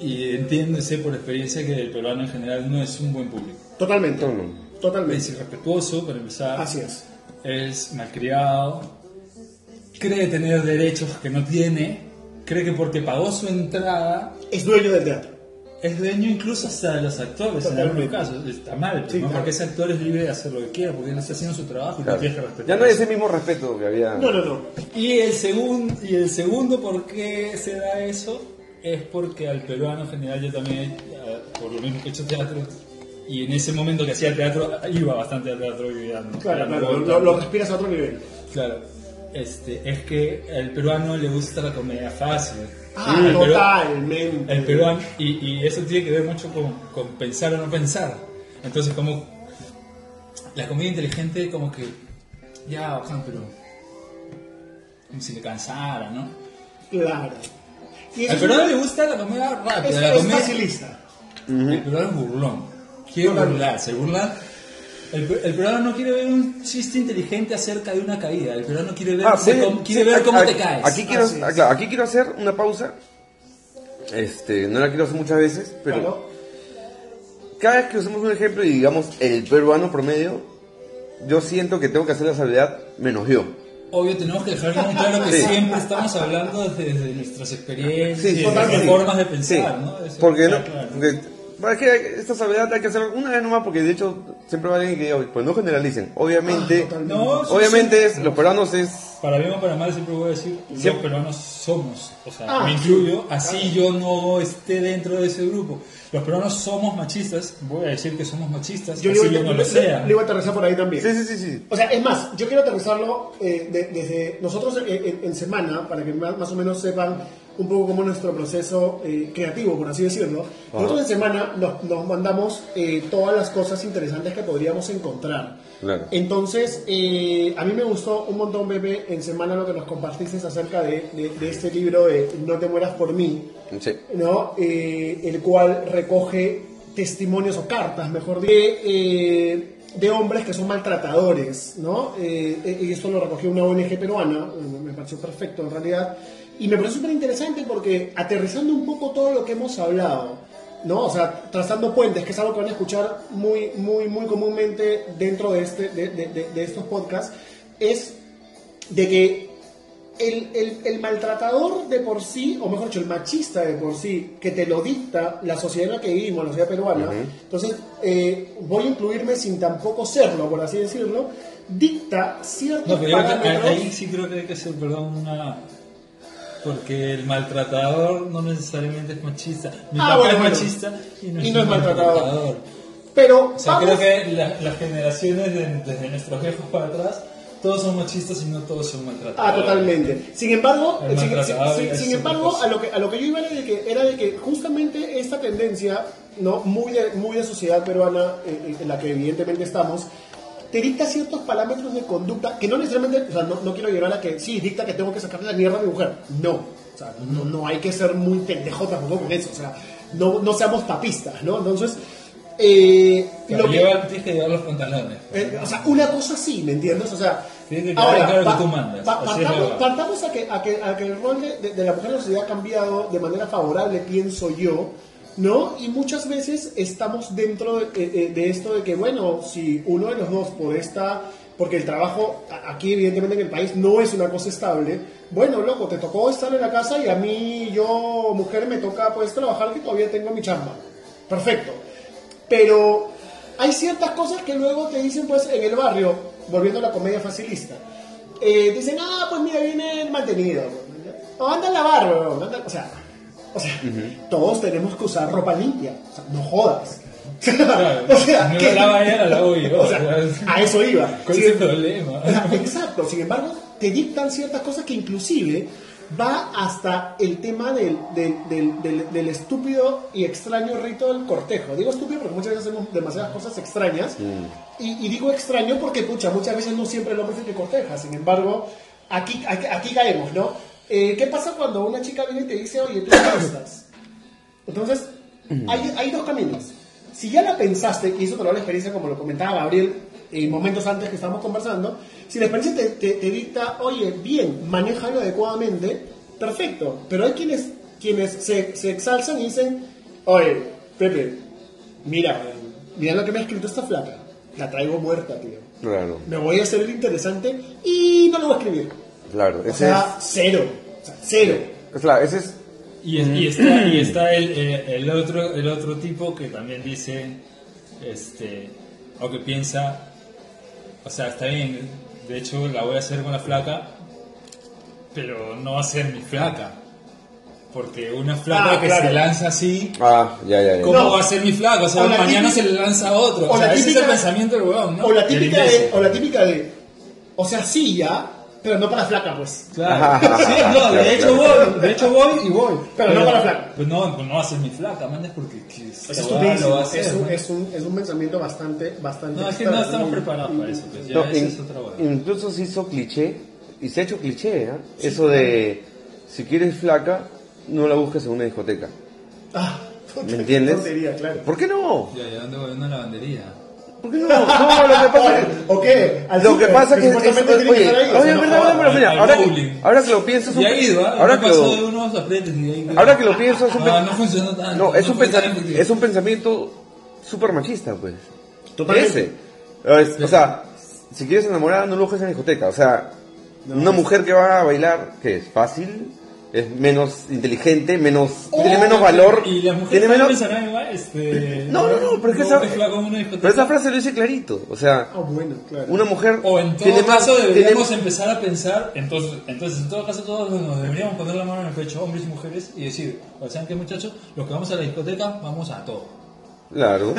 y entiendo y sé por experiencia que el peruano en general no es un buen público. Totalmente. No. Es Totalmente. irrespetuoso, para empezar. Así es. es malcriado, cree tener derechos que no tiene, cree que porque pagó su entrada Es dueño del teatro. es dueño incluso hasta de los actores en algunos casos. Está mal, Sí, ¿no? claro. porque ese actor es libre de hacer lo que quiera, porque él está haciendo su trabajo y Claro. tú tienes que respetar. Ya no hay ese mismo respeto que había. No, no, no. Y el, segundo, y el segundo por qué se da eso es porque al peruano en general yo también, eh, por lo mismo que he hecho teatro, y en ese momento que hacía teatro, iba bastante al teatro y ya no. Claro, ya no claro. lo respiras a otro nivel. Claro, este, es que al peruano le gusta la comedia fácil. Ah, El totalmente. El peruano, y, y eso tiene que ver mucho con, con pensar o no pensar. Entonces, como la comedia inteligente, como que, ya, bacán, pero como si le cansara, ¿no? Claro. Y Al peruano le gusta la comedia rápida, la es comedia. facilista. El peruano es burlón. Quiere Totalmente. burlar, se burla. El, pe- el peruano no quiere ver un chiste inteligente acerca de una caída. El peruano quiere ver, Ah, com- quiere sí, ver cómo aquí- te caes. Aquí quiero, ah, claro, aquí quiero hacer una pausa. Este, no la quiero hacer muchas veces, pero Claro. cada vez que usamos un ejemplo y digamos el peruano promedio, yo siento que tengo que hacer la salvedad menos yo. Obvio, tenemos que dejar bien claro que Sí. siempre estamos hablando desde, desde nuestras experiencias Sí, y nuestras formas de Sí, pensar, ¿no? Eso porque, está no, claro. porque es que esta salvedad hay que hacer una vez nomás porque de hecho siempre va alguien que diga, pues no generalicen. Obviamente, Ah. No, sí, obviamente sí. es, los peruanos es Para bien o para mal siempre voy a decir, los Siempre. peruanos somos, o sea, Ah, me incluyo, así yo no esté dentro de ese grupo. Los peruanos somos machistas, voy a decir que somos machistas, Yo así le yo no lo sea. le iba a aterrizar por ahí también. Sí, sí, sí, sí. O sea, es más, yo quiero aterrizarlo eh, de- desde nosotros en, en- en semana, para que más, más o menos sepan un poco cómo es nuestro proceso eh, creativo, por así decirlo. Nosotros en semana nos, nos mandamos eh, todas las cosas interesantes que podríamos encontrar. Claro. Entonces, eh, a mí me gustó un montón, Pepe, en semana lo que nos compartiste acerca de, de- de este libro de No te mueras por mí. Sí. ¿no? Eh, el cual recoge testimonios o cartas, mejor dicho, de, eh, de hombres que son maltratadores, ¿no? Eh, y esto lo recogió una ONG peruana, me pareció perfecto en realidad, y me pareció súper interesante porque aterrizando un poco todo lo que hemos hablado, ¿no? O sea, trazando puentes, que es algo que van a escuchar muy, muy, muy comúnmente dentro de, este, de, de- de- de estos podcasts, es de que el, el- el maltratador de por sí, o mejor dicho, el machista de por sí, que te lo dicta la sociedad en la que vivimos, la sociedad peruana, entonces eh, voy a incluirme sin tampoco serlo, por así decirlo, dicta ciertos No, pero yo parámetros. ahí sí creo que hay que hacer, perdón, una... Porque el maltratador no necesariamente es machista. Mi Ah, papá bueno, es machista y no, Y es, no es maltratador. maltratador. Pero O sea, vamos- creo que la- las generaciones de- desde nuestros viejos para atrás, todos son machistas y no todos son maltratadores. Ah, totalmente. Sin embargo, sin, embargo, a lo que a lo que yo iba era de que era de que justamente esta tendencia, no, muy de muy de sociedad peruana eh, en la que evidentemente estamos, te dicta ciertos parámetros de conducta que no necesariamente, o sea, no, no quiero llegar a que sí, dicta que tengo que sacarle la mierda a mi mujer. No, o sea, no, no hay que ser muy pendejo tampoco con eso, o sea, no, no seamos tapistas, ¿no? Entonces, eh, lo que- lleva, tienes que llevar los pantalones. eh, o sea, una cosa sí, ¿me entiendes? O sea, que claro que tú mandas, pa- así es partamos, partamos a, que, a, que, a que el rol de, de- de la mujer en la sociedad ha cambiado de manera favorable, pienso yo, ¿no? Y muchas veces estamos dentro de, eh, de esto de que, bueno, si uno de los dos por esta, porque el trabajo aquí evidentemente en el país no es una cosa estable, bueno, loco, te tocó estar en la casa y a mí, yo, mujer, me toca pues trabajar que todavía tengo mi chamba. Perfecto. Pero hay ciertas cosas que luego te dicen, pues, en el barrio, volviendo a la comedia facilista. Eh, dicen, ah, pues mira, viene el mantenido. O anda a lavar, weón, O sea, o sea todos tenemos que usar ropa limpia. O sea, no jodas. *laughs* O sea, no ¿qué? la ella, la lavo yo. O sea, a eso iba. ¿Cuál es el problema? Exacto, sin embargo, te dictan ciertas cosas que inclusive va hasta el tema del, del, del, del- estúpido y extraño rito del cortejo. Digo estúpido porque muchas veces hacemos demasiadas cosas extrañas. Y, y digo extraño porque, pucha, muchas veces no siempre el hombre es el que corteja. Sin embargo, aquí, aquí, aquí caemos, ¿no? Eh, ¿Qué pasa cuando una chica viene y te dice, oye, tú me gustas? Entonces, hay, hay dos caminos. Si ya la pensaste, y eso te lo da la experiencia, como lo comentaba Gabriel en momentos antes que estábamos conversando, si la experiencia te, te- te dicta, oye, bien, manéjalo adecuadamente, perfecto. Pero hay quienes, quienes se, se exalzan y dicen, oye, Pepe, mira, mira lo que me ha escrito esta flaca. La traigo muerta, tío. Claro, Me voy a hacer el interesante y no lo voy a escribir. Claro. O sea, cero. O sea, cero. es, claro, ese es Y, es- y está, y está el, eh, el otro, el otro tipo que también dice, este, o que piensa, o sea, está bien, de hecho la voy a hacer con la flaca, pero no va a ser mi flaca. Porque una flaca Ah, que claro. se lanza así, Ah, ya, ya, ya. ¿cómo No. va a ser mi flaca? O sea, O mañana típica- se le lanza a otro. O, o la sea, ese es típica- el pensamiento del weón, ¿no? O la típica de, o la típica de, o sea, sí ya, pero no para flaca, pues. Claro. Sí, no, de hecho voy, de hecho voy y voy. Pero no para flaca. Pues no, pues no va a ser mi flaca, man, es porque que Es lo va a estupidísimo. hacer. Es un, ¿no? es, un, es un pensamiento bastante, bastante. No, es que no estamos preparados para eso, pues ya No, esa in- es otra hueá. incluso se hizo cliché, y se ha hecho cliché, ¿eh? Eso de, si quieres flaca, no la busques en una discoteca. Ah, ¿Me entiendes? tontería, claro. ¿Por qué no? Ya, ya ando en una lavandería. ¿Por qué no? No, lo que pasa es que... ¿O qué? Al Lo que pasa que, es, supuestamente es- que oye, oye, no verdad, mira, ahora que, ahora que lo pienso es un, ido, ¿ah? ahora que lo, de unos aprietes y ahí... ahora que lo pienso es un, Ah, no funcionó tanto. no, es un, fue tan pensa- efectivo. es un pensamiento súper machista, pues. Totalmente. Ese. Es- o sea, si quieres enamorar, no lo busques en la discoteca. O sea, una mujer que va a bailar, ¿qué es? ¿Fácil? ¿Es menos inteligente? menos ¿Tiene menos valor? Y la mujer ¿Tiene menos...? igual, este... *laughs* No, no, no, pero es que no esa, pero esa frase lo dice clarito. O sea, Ah, bueno, claro. una mujer O en todo tiene más... caso tiene- deberíamos empezar a pensar, entonces, entonces en todo caso todos nos deberíamos poner la mano en el pecho, hombres y mujeres, y decir, o sea, que muchachos, los que vamos a la discoteca, vamos a todo. *laughs* Claro,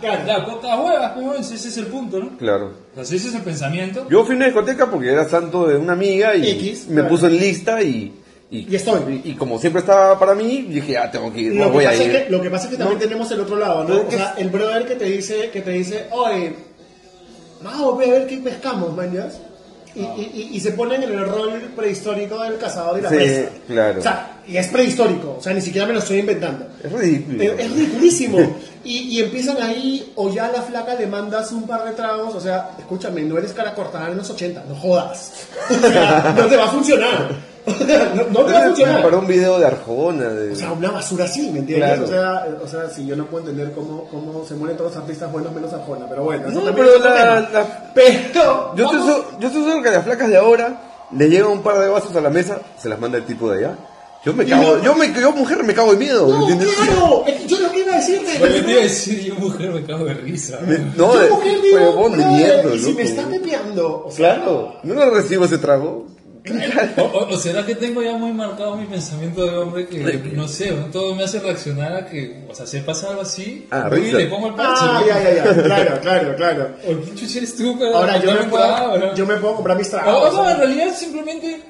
Claro. La coca huevas, pues, ese ese es el punto, ¿no? claro. O sea, ese es el pensamiento, Yo fui a una discoteca porque era santo de una amiga y X, me claro. puso en lista y... Y, Y estoy. Y, y como siempre estaba para mí, dije, ah, tengo que ir, no que, voy a ir. es que, lo que pasa es que también No. tenemos el otro lado, ¿no? O sea, el brother que te dice, que te dice, oye, vamos voy a ver qué pescamos, mañas. Y, y, y- se ponen en el rol prehistórico del cazador y la Sí, presa. claro. O sea, y es prehistórico, o sea, ni siquiera me lo estoy inventando. Es ridículo. Es, es ridiculísimo. Y, y empiezan ahí, o ya a la flaca le mandas un par de tragos, o sea, escúchame, no eres cara cortada en los 80, no jodas. *laughs* O sea, no te va a funcionar. O *laughs* sea, no, no te va a funcionar. Para un video de Arjona. De... O sea, una basura así, ¿me entiendes? Claro. O, sea, eh, o sea, si yo no puedo entender cómo, cómo se mueren todos los artistas buenos menos Arjona, pero bueno, eso No, también pero la- la- Pero, yo, estoy, seguro- yo estoy seguro que a las flacas de ahora le llegan un par de vasos a la mesa, se las manda el tipo de allá. Yo me cago, no- yo, me, yo mujer me cago de miedo, ¿me No, entiendes? claro, es que yo lo que iba a decirte. Bueno, te iba a decir, yo mujer me cago de risa. No, yo de, mujer digo, mierda, y si loco. me está pepeando, o sea, Claro, no lo recibo ese trago. O, o- o será que tengo ya muy marcado mi pensamiento de hombre que, no sé, ¿no? todo me hace reaccionar a que, o sea, se pasa algo así, Ah, y le pongo el parche. Ah, ¿no? ya, ya, ya, claro, claro, claro. ¿O qué chucha eres tú Ahora yo me, puedo, no? yo me puedo comprar mis o no, o sea, en realidad simplemente,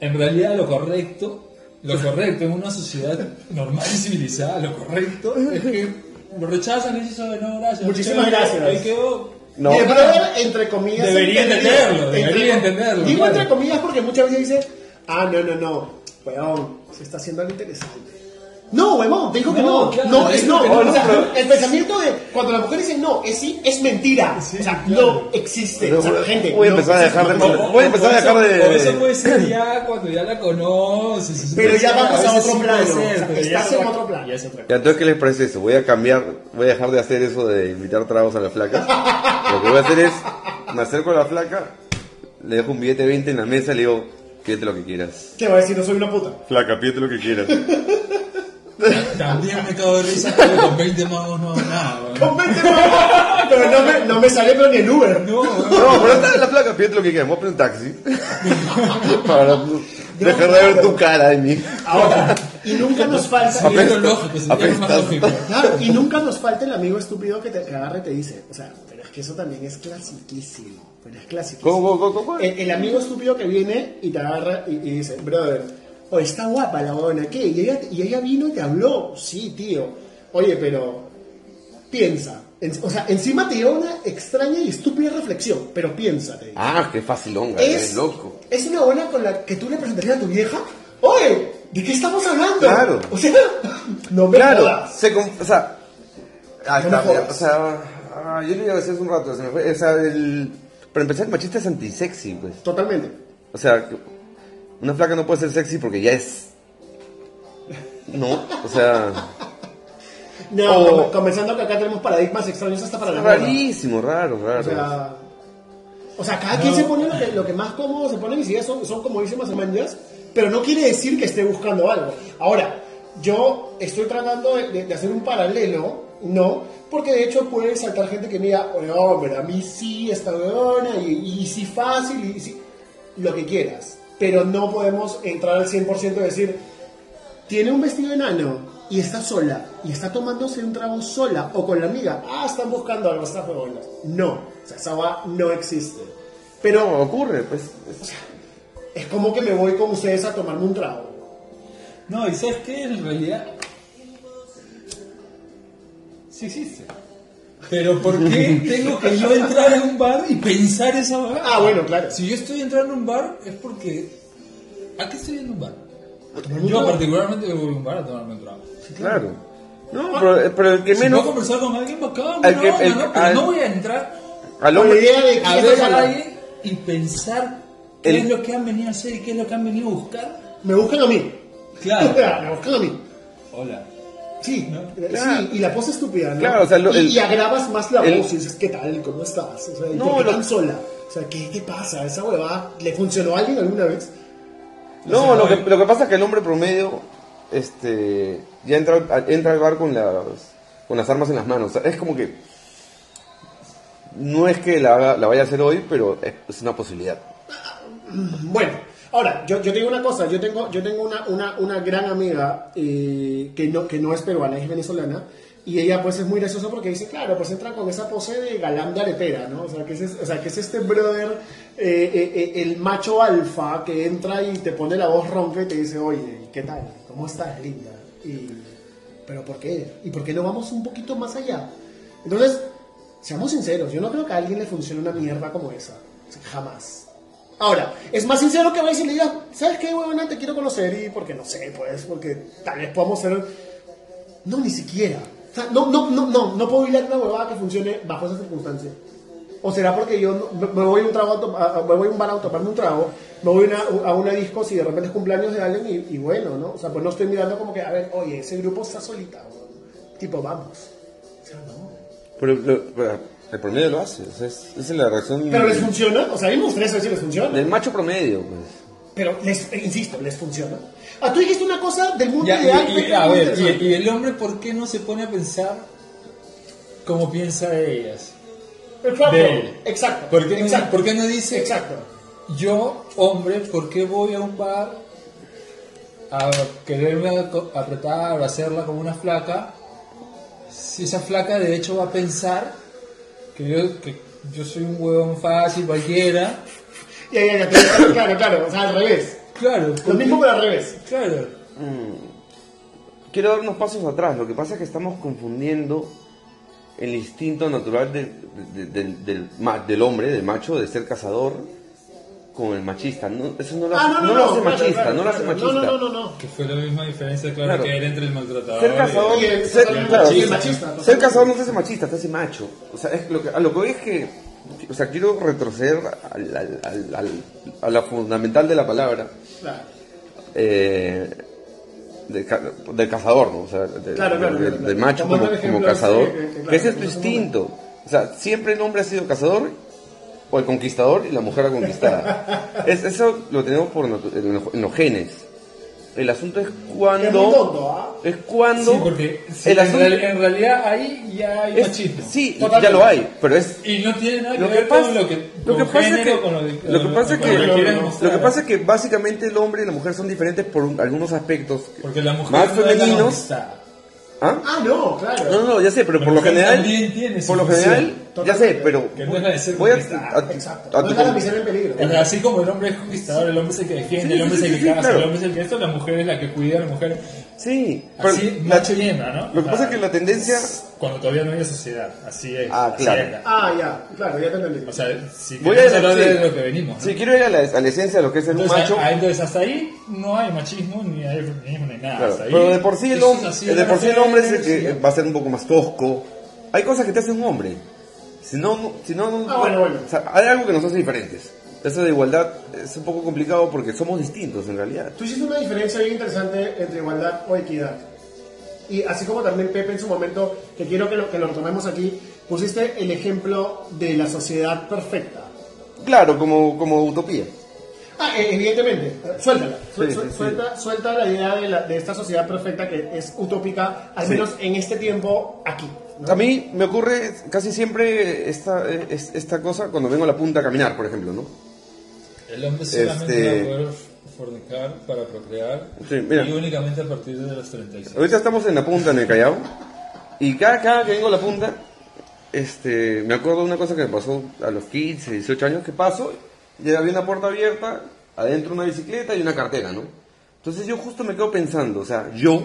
en realidad lo correcto, lo correcto en una sociedad normal y civilizada, lo correcto es que lo rechazan y dicen, "Oye, no, gracias. Muchísimas gracias. Ahí quedó. No. Y el brother, entre comillas. Debería entendido. entenderlo, debería entenderlo, Digo claro. entre comillas porque muchas veces dice, ah, no, no, no, weón, se está haciendo algo interesante. No, huevón, te dijo que No, no. claro, no, te es no. que no, o sea, pero- el pensamiento de cuando la mujer dice no, es sí, es mentira. Sí, o sea, claro. no existe. O sea, gente. voy a no empezar a dejar de- Voy a empezar a dejar eso- de- o eso puede ser ya cuando ya la conoces. Pero ya vamos a otro plano, ya estás es en otro plano. entonces, ¿qué les parece eso? Voy a cambiar, voy a dejar de hacer eso de invitar tragos a las flacas. Lo que voy a hacer es, me acerco a la flaca, le dejo un billete de 20 en la mesa y le digo, pídete lo que quieras. ¿Qué va a decir? No soy una puta. Flaca, pídete lo que quieras. También me cago de risa, pero con 20 magos no hago nada. weón. Con 20 más. Pero no me, no me sale pero ni el Uber. No. No, pero está la flaca, pídete lo que quieras. Voy a poner un taxi. *laughs* Para no- dejar de ver tu cara en mí. Ahora, y nunca nos falta. Lo lógico, más apestas. lógico. Claro, y nunca nos falta el amigo estúpido que te que agarra y te dice, o sea, pero es que eso también es clasiquísimo, pero es clasiquísimo. ¿Cómo, cómo, cómo, cómo? El, el amigo estúpido que viene y te agarra y, y dice, brother, o está guapa la buena, ¿qué? Y ella, y ella vino y te habló, sí, tío. Oye, pero piensa. En- o sea, encima te dio una extraña y estúpida reflexión, pero piensa, te dice. Ah, qué facilonga, es, eres loco. es una buena con la que tú le presentarías a tu vieja. Oye, ¿de qué estamos hablando? Claro. O sea, *laughs* no me Claro, jodas. se o sea, ah, No está, o sea, ah, yo le iba a decir hace un rato, se me fue, o sea, el, para empezar el machista es antisexy, pues. Totalmente. O sea, una flaca no puede ser sexy porque ya es. No, o sea, No, O- comenzando que acá tenemos paradigmas extraños hasta para la rarísimo, raro, raro. O sea, o sea, cada quien se pone lo que, lo que más cómodo se pone y si son, son como dicen más manjas, pero no quiere decir que esté buscando algo. Ahora, yo estoy tratando de, de- de hacer un paralelo, ¿no? Porque de hecho puede saltar gente que me diga, oye, hombre, a mí sí, esta weona, y, y sí fácil, y sí, lo que quieras. Pero no podemos entrar al 100% y decir, tiene un vestido enano y está sola y está tomándose un trago sola o con la amiga, ah, están buscando algo, estas huevonas. No, o sea, esa va no existe. Pero No, ocurre, pues. es- es como que me voy con ustedes a tomarme un trago. No, y ¿sabes qué? En realidad. Sí existe. Pero ¿por qué tengo que yo entrar a un bar y pensar esa huevada? Ah, bueno, claro. Si yo estoy entrando a un bar es porque. ¿A qué estoy a un bar? ¿A Yo trago? particularmente voy a un bar a tomarme un trago. Claro. No, pero, pero el que Si voy menos. a conversar con alguien bacán, Al buena que- el- ¿no? Pero al- no voy a entrar Con la idea de a ver a alguien y pensar qué El- es lo que han venido a hacer y qué es lo que han venido a buscar. Me buscan a mí. Claro. *laughs* me buscan a mí. Hola. Sí, ¿No? Claro. sí, y la pose estúpida, ¿no? Claro, o sea, lo- y, el- y agravas más la el- voz y dices, ¿qué tal? ¿Cómo estás? O sea, ¿y No, ¿por qué lo- tan sola? O sea, ¿qué te pasa? ¿Esa huevada le funcionó a alguien alguna vez? No, lo que, lo que pasa es que el hombre promedio este, ya entra, al- entra al bar con las, con las armas en las manos. O sea, es como que. No es que la, la vaya a hacer hoy, pero es, es una posibilidad. Bueno, ahora, yo, yo te digo una cosa, yo tengo, yo tengo una, una, una gran amiga eh, que, no, que no es peruana, es venezolana, y ella pues es muy graciosa porque dice, claro, pues entra con esa pose de galán de arepera, ¿no? O sea, que es, o sea, que es este brother, eh, eh, el macho alfa que entra y te pone la voz ronca y te dice, oye, ¿qué tal? ¿Cómo estás, linda? Y, ¿Pero por qué? ¿Y por qué no vamos un poquito más allá? Entonces, seamos sinceros, yo no creo que a alguien le funcione una mierda como esa. Jamás. Ahora, es más sincero que vayas y le digas, ¿sabes qué, huevona? Te quiero conocer y porque no sé, pues, porque tal vez podamos ser. No, ni siquiera. O sea, no, no, no, no, no puedo hilar una huevada que funcione bajo esas circunstancias. O será porque yo me voy a un trago a me voy un bar a tomarme un trago, me voy a una, disco si de repente es cumpleaños de alguien y, bueno, ¿no? O sea, pues no estoy mirando como que, a ver, oye, ese grupo está solita, huevón. tipo, vamos. O sea, no. Pero, pero el promedio lo hace. o sea, es, esa es la reacción Pero les funciona, o sea, a mí me gustaría saber si les funciona. del macho promedio. Pues. Pero, les, insisto, les funciona. Ah, tú dijiste una cosa del mundo Ya, ideal. y, y- a ver, y, y el hombre, ¿por qué no se pone a pensar como piensa de ellas? Exacto, de exacto. ¿Por qué, no- exacto. por qué no dice, Exacto. yo, hombre, ¿por qué voy a un bar a quererme apretar o hacerla como una flaca? Si esa flaca de hecho va a pensar que yo, que yo soy un huevón fácil, cualquiera. Ya, ya, ya, claro, claro, claro, o sea, al revés. Claro, Lo mismo pero al revés. Claro. Quiero dar unos pasos atrás. Lo que pasa es que estamos confundiendo el instinto natural de- de- del- del, ma- del hombre, del macho, de ser cazador con el machista. No, eso no lo hace, Ah, no, no, no no, lo hace claro, machista, claro, no lo hace claro. machista. No, no, no, no. Que fue la misma diferencia, claro, Claro. que era entre el maltratador Ser cazador, Y el- ser, claro, machista, ser- machista, ser cazador no te hace machista, te hace macho. O sea, es lo que, a lo que voy es que, o sea, quiero retroceder al- al- al- al- a la fundamental de la palabra, Claro. eh, del, del cazador, ¿no? O sea, de- Claro, claro, del, claro, del claro. macho como, el como cazador, que- ese es tu instinto. O sea, siempre el hombre ha sido cazador o el conquistador y la mujer la conquistada. es, eso lo tenemos por en los- en los genes. El asunto es Que es muy cuando... tonto, ¿ah? Es cuando... Sí, porque sí, el en, asunto- real- en realidad ahí ya hay es- machismo. sí, Totalmente. ya lo hay, pero es Y no tiene nada que lo que ver pasa, con lo que, lo que pasa es que lo, que pasa es que lo que pasa es que básicamente el hombre y la mujer son diferentes por un- algunos aspectos porque la mujer más no es la femeninos. conquistada. ¿Ah? Ah, no, claro. No, no, ya sé, pero La por lo general tiene por lo general ya sé, pero Que no la de ser voy a, a- Exacto. a No deja la misión en peligro. Así como el hombre es conquistador, el hombre es el que defiende, Sí, el hombre es el que sí, claro. el hombre es el que esto, la mujer es la que cuida, la mujer Sí, pero así, ¿no? lo que pasa es que la tendencia Cuando todavía no había sociedad, así es. Ah, claro. Ah, ya, claro, ya te entendí. O sea, si Voy queremos a- hablar sí. de lo que venimos, ¿no? Sí, quiero ir a la, a la esencia de lo que es un Entonces, macho. ah, entonces, hasta ahí no hay machismo, ni hay feminismo, ni nada. Claro, Hasta ahí, pero de por sí el hombre, así de por sí el hombre es el que va a ser un poco más tosco. Hay cosas que te hacen un hombre. Si no, no- si no, no- Ah, bueno, bueno. o sea, hay algo que nos hace diferentes. Eso de igualdad es un poco complicado porque somos distintos en realidad. Tú hiciste una diferencia bien interesante entre igualdad o equidad. Y así como también Pepe en su momento, que quiero que lo, que lo retomemos aquí, pusiste el ejemplo de la sociedad perfecta. Claro, como, como utopía. Ah, eh, evidentemente, suéltala. Su- Sí, sí, sí. Suelta, suelta la idea de, la- de esta sociedad perfecta que es utópica, al menos en este tiempo aquí. ¿no? A mí me ocurre casi siempre esta, es- esta cosa cuando vengo a la punta a caminar, por ejemplo, ¿no? El hombre solamente Este- va a poder fornicar para procrear Sí, mira. y únicamente a partir de los 36. Ahorita estamos en la punta, en el Callao, y cada, cada que vengo a la punta, este, me acuerdo de una cosa que me pasó a los 15, 18 años, que paso, y había una puerta abierta, adentro una bicicleta y una cartera, ¿no? Entonces yo justo me quedo pensando, o sea, yo,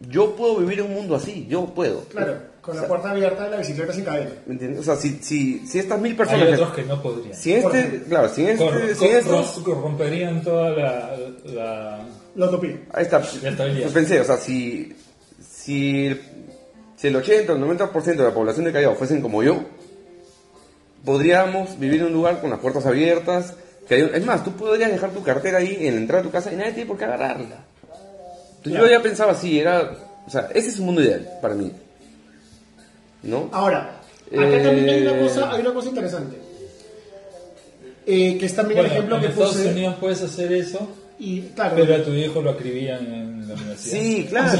yo puedo vivir en un mundo así, yo puedo. Claro, con O la sea, puerta abierta y la bicicleta sin cadena. ¿me entiendes? O sea, si, si, si estas mil personas... Hay otros que no podrían. si este, claro, si este, Cor- si estos... cor- romperían toda la, la- La utopía. Ahí está. Yo pensé, o sea, si, si, si el 80 o el 90% de la población de Callao fuesen como yo, podríamos vivir en un lugar con las puertas abiertas. Que hay- es más, tú podrías dejar tu cartera ahí en la entrada de tu casa y nadie tiene por qué agarrarla. Entonces yo ya pensaba así, era, o sea, ese es un mundo ideal para mí. ¿No? Ahora, acá Eh, también hay una cosa, hay una cosa interesante. Eh, que es también Bueno, el ejemplo en que Estados puse. Unidos puedes hacer eso, Y claro, pero a tu hijo lo acribían en la universidad. Sí, claro.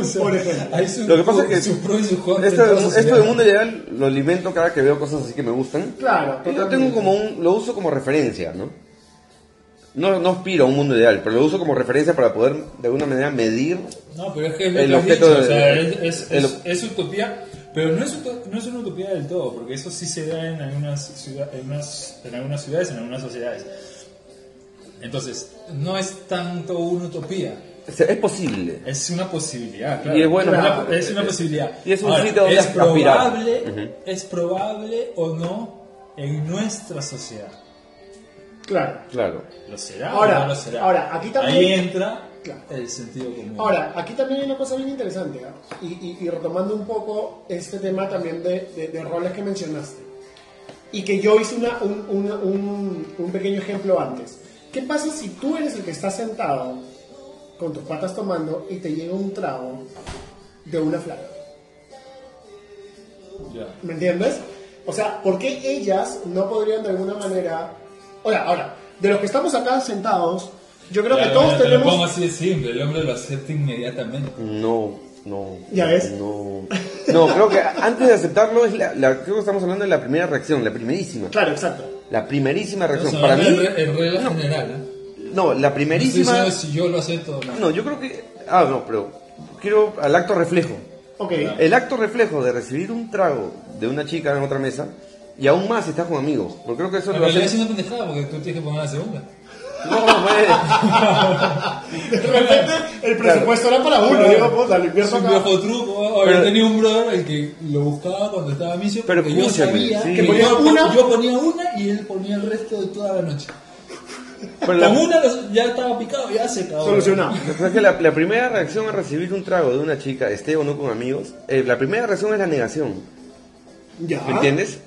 O sea, *laughs* *laughs* Por ejemplo. hay sus, Lo que pasa es que pros y en Esto, esto de ciudades. mundo ideal lo alimento cada que veo cosas así que me gustan. Claro, totalmente. tengo como un, lo uso como referencia, ¿no? No, no aspiro a un mundo ideal, pero lo uso como referencia para poder de alguna manera medir. No, pero es que es lo El objeto de- o sea, es, es, el- es- utopía, pero no es, no es una utopía del todo, porque eso sí se da en algunas, ciudad- en, unas- en algunas ciudades, en algunas sociedades. Entonces, no es tanto una utopía, o sea, es posible. es una posibilidad. Claro. Y es bueno, Es una- claro. es una posibilidad. Y es un Ahora, sitio donde es probable, es probable o no en nuestra sociedad. Claro. Claro. ¿Lo será Ahora- o no lo será? ahora, aquí también- Ahí entra Claro. el sentido común. Ahora, aquí también hay una cosa bien interesante, y, y- y retomando un poco este tema también de, de- de roles que mencionaste, y que yo hice una- un, un- un- un pequeño ejemplo antes. ¿Qué pasa si tú eres el que está sentado con tus patas tomando y te llega un trago de una flaca? Ya. ¿Me entiendes? O sea, ¿por qué ellas no podrían de alguna manera... Ahora, ahora, de los que estamos acá sentados, yo creo que todos te lo tenemos... pongo así de simple, el hombre lo acepta inmediatamente. No, no. ¿Ya ves? No. No, creo que antes de aceptarlo, es la, la- creo que estamos hablando de la primera reacción, la primerísima. Claro, exacto. La primerísima reacción. No, Para mí, en regla general, ¿eh? no, la No primerísima. diciendo si yo lo acepto o no. No, yo creo que. Ah, no, pero quiero al acto reflejo. Ok. El acto reflejo de recibir un trago de una chica en otra mesa y aún más si estás con amigos. Porque creo que eso lo es una pendejada porque tú tienes que poner la segunda. No, pues. De repente el presupuesto era para uno. Digo, puta, lo Es invierto un acá. viejo truco. Había Pero- tenido un brother el que lo buscaba cuando estaba misio. Pero porque yo escúchame, sabía sí. que Que ponía yo, una- yo ponía una y él ponía el resto de toda la noche. Pero la- Con una los- ya estaba picado, ya se acabó. Solucionado. Que la, la primera reacción a recibir un trago de una chica, esté o no con amigos, eh, la primera reacción es la negación. Ya. ¿Me entiendes?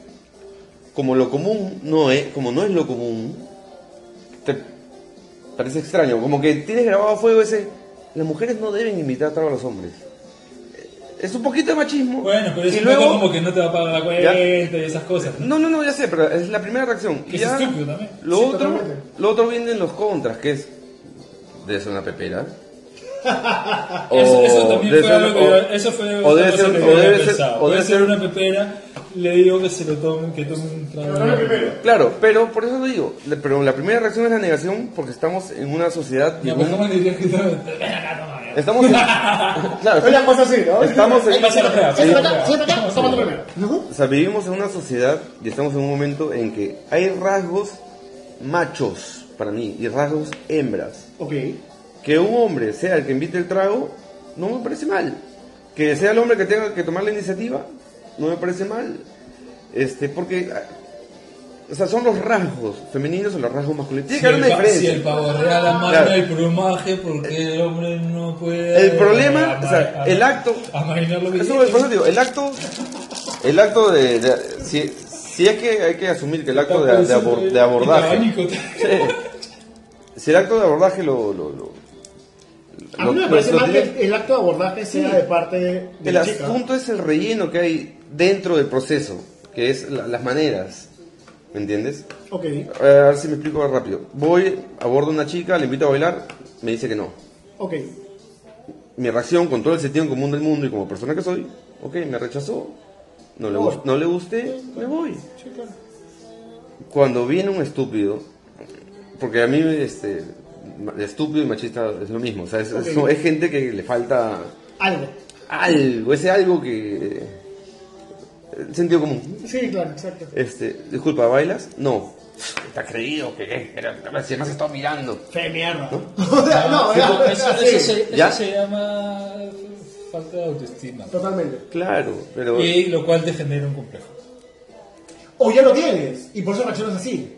Como lo común no es, como no es lo común, te parece extraño. Como que tienes grabado a fuego ese. Las mujeres no deben invitar trago a los hombres. Eh, Es un poquito de machismo. Bueno, pero es y un luego, poco como que no te va a pagar la cuenta y esas cosas. ¿no? No, no, no, ya sé, pero es la primera reacción. Que Y es ya estúpido también. Lo, Sí, otro, totalmente. lo otro viene en los contras, que es. Debe ser una pepera. Eso, eso también fue ser- algo que o- yo- eso fue o debe ser- o debe ser- pensado. o Puede debe ser ser- una pepera, le digo que se lo tome, que tome un trago. Claro, pero por eso lo digo. la- Pero la primera reacción es la negación porque estamos en una sociedad. pues un- ¿cómo dirías que. Estamos en, claro, Es una cosa así, ¿no? Estamos en- la o sea, vivimos en una sociedad y estamos en un momento en que hay rasgos machos para mí y rasgos hembras. Ok. Que un hombre sea el que invite el trago, no me parece mal. Que sea el hombre que tenga que tomar la iniciativa, no me parece mal. Este, porque, ah, o sea, son los rasgos femeninos o los rasgos masculinos. Tiene Si que haber el, una pa- si diferencia. el pavo real amara Claro. el plumaje, ¿por qué el hombre no puede. El problema, o sea, el acto- Amainar lo que Eso, por eso digo, el acto, el acto de, de- si, si es que hay que asumir que el acto de, de abor- de abordaje. Sí. si el acto de abordaje lo, lo, lo- A lo- mí me parece mal que el acto de abordaje sea de parte de el la chica. asunto es el relleno que hay dentro del proceso, que es la- las maneras, ¿me entiendes? Ok. A ver si me explico más rápido. Voy, abordo a una chica, le invito a bailar, me dice que no. Ok. Mi reacción con todo el sentido en común del mundo y como persona que soy, ok, me rechazó, no le, gust- no le gusté, me voy. Sí, claro. Cuando viene un estúpido, porque a mí este, estúpido y machista es lo mismo, o sea, es, es- Ok. es gente que le falta Algo. algo, ese algo que... El sentido común. Sí, claro, exacto. Este, disculpa, ¿bailas? No. Está creído que era, si además estaba mirando. Fe mierda. *laughs* O sea, no, eso, eso se, ¿Ya? eso se llama falta de autoestima. Totalmente. Claro, pero... Y lo cual te genera un complejo. O ya lo tienes, y por eso reaccionas así.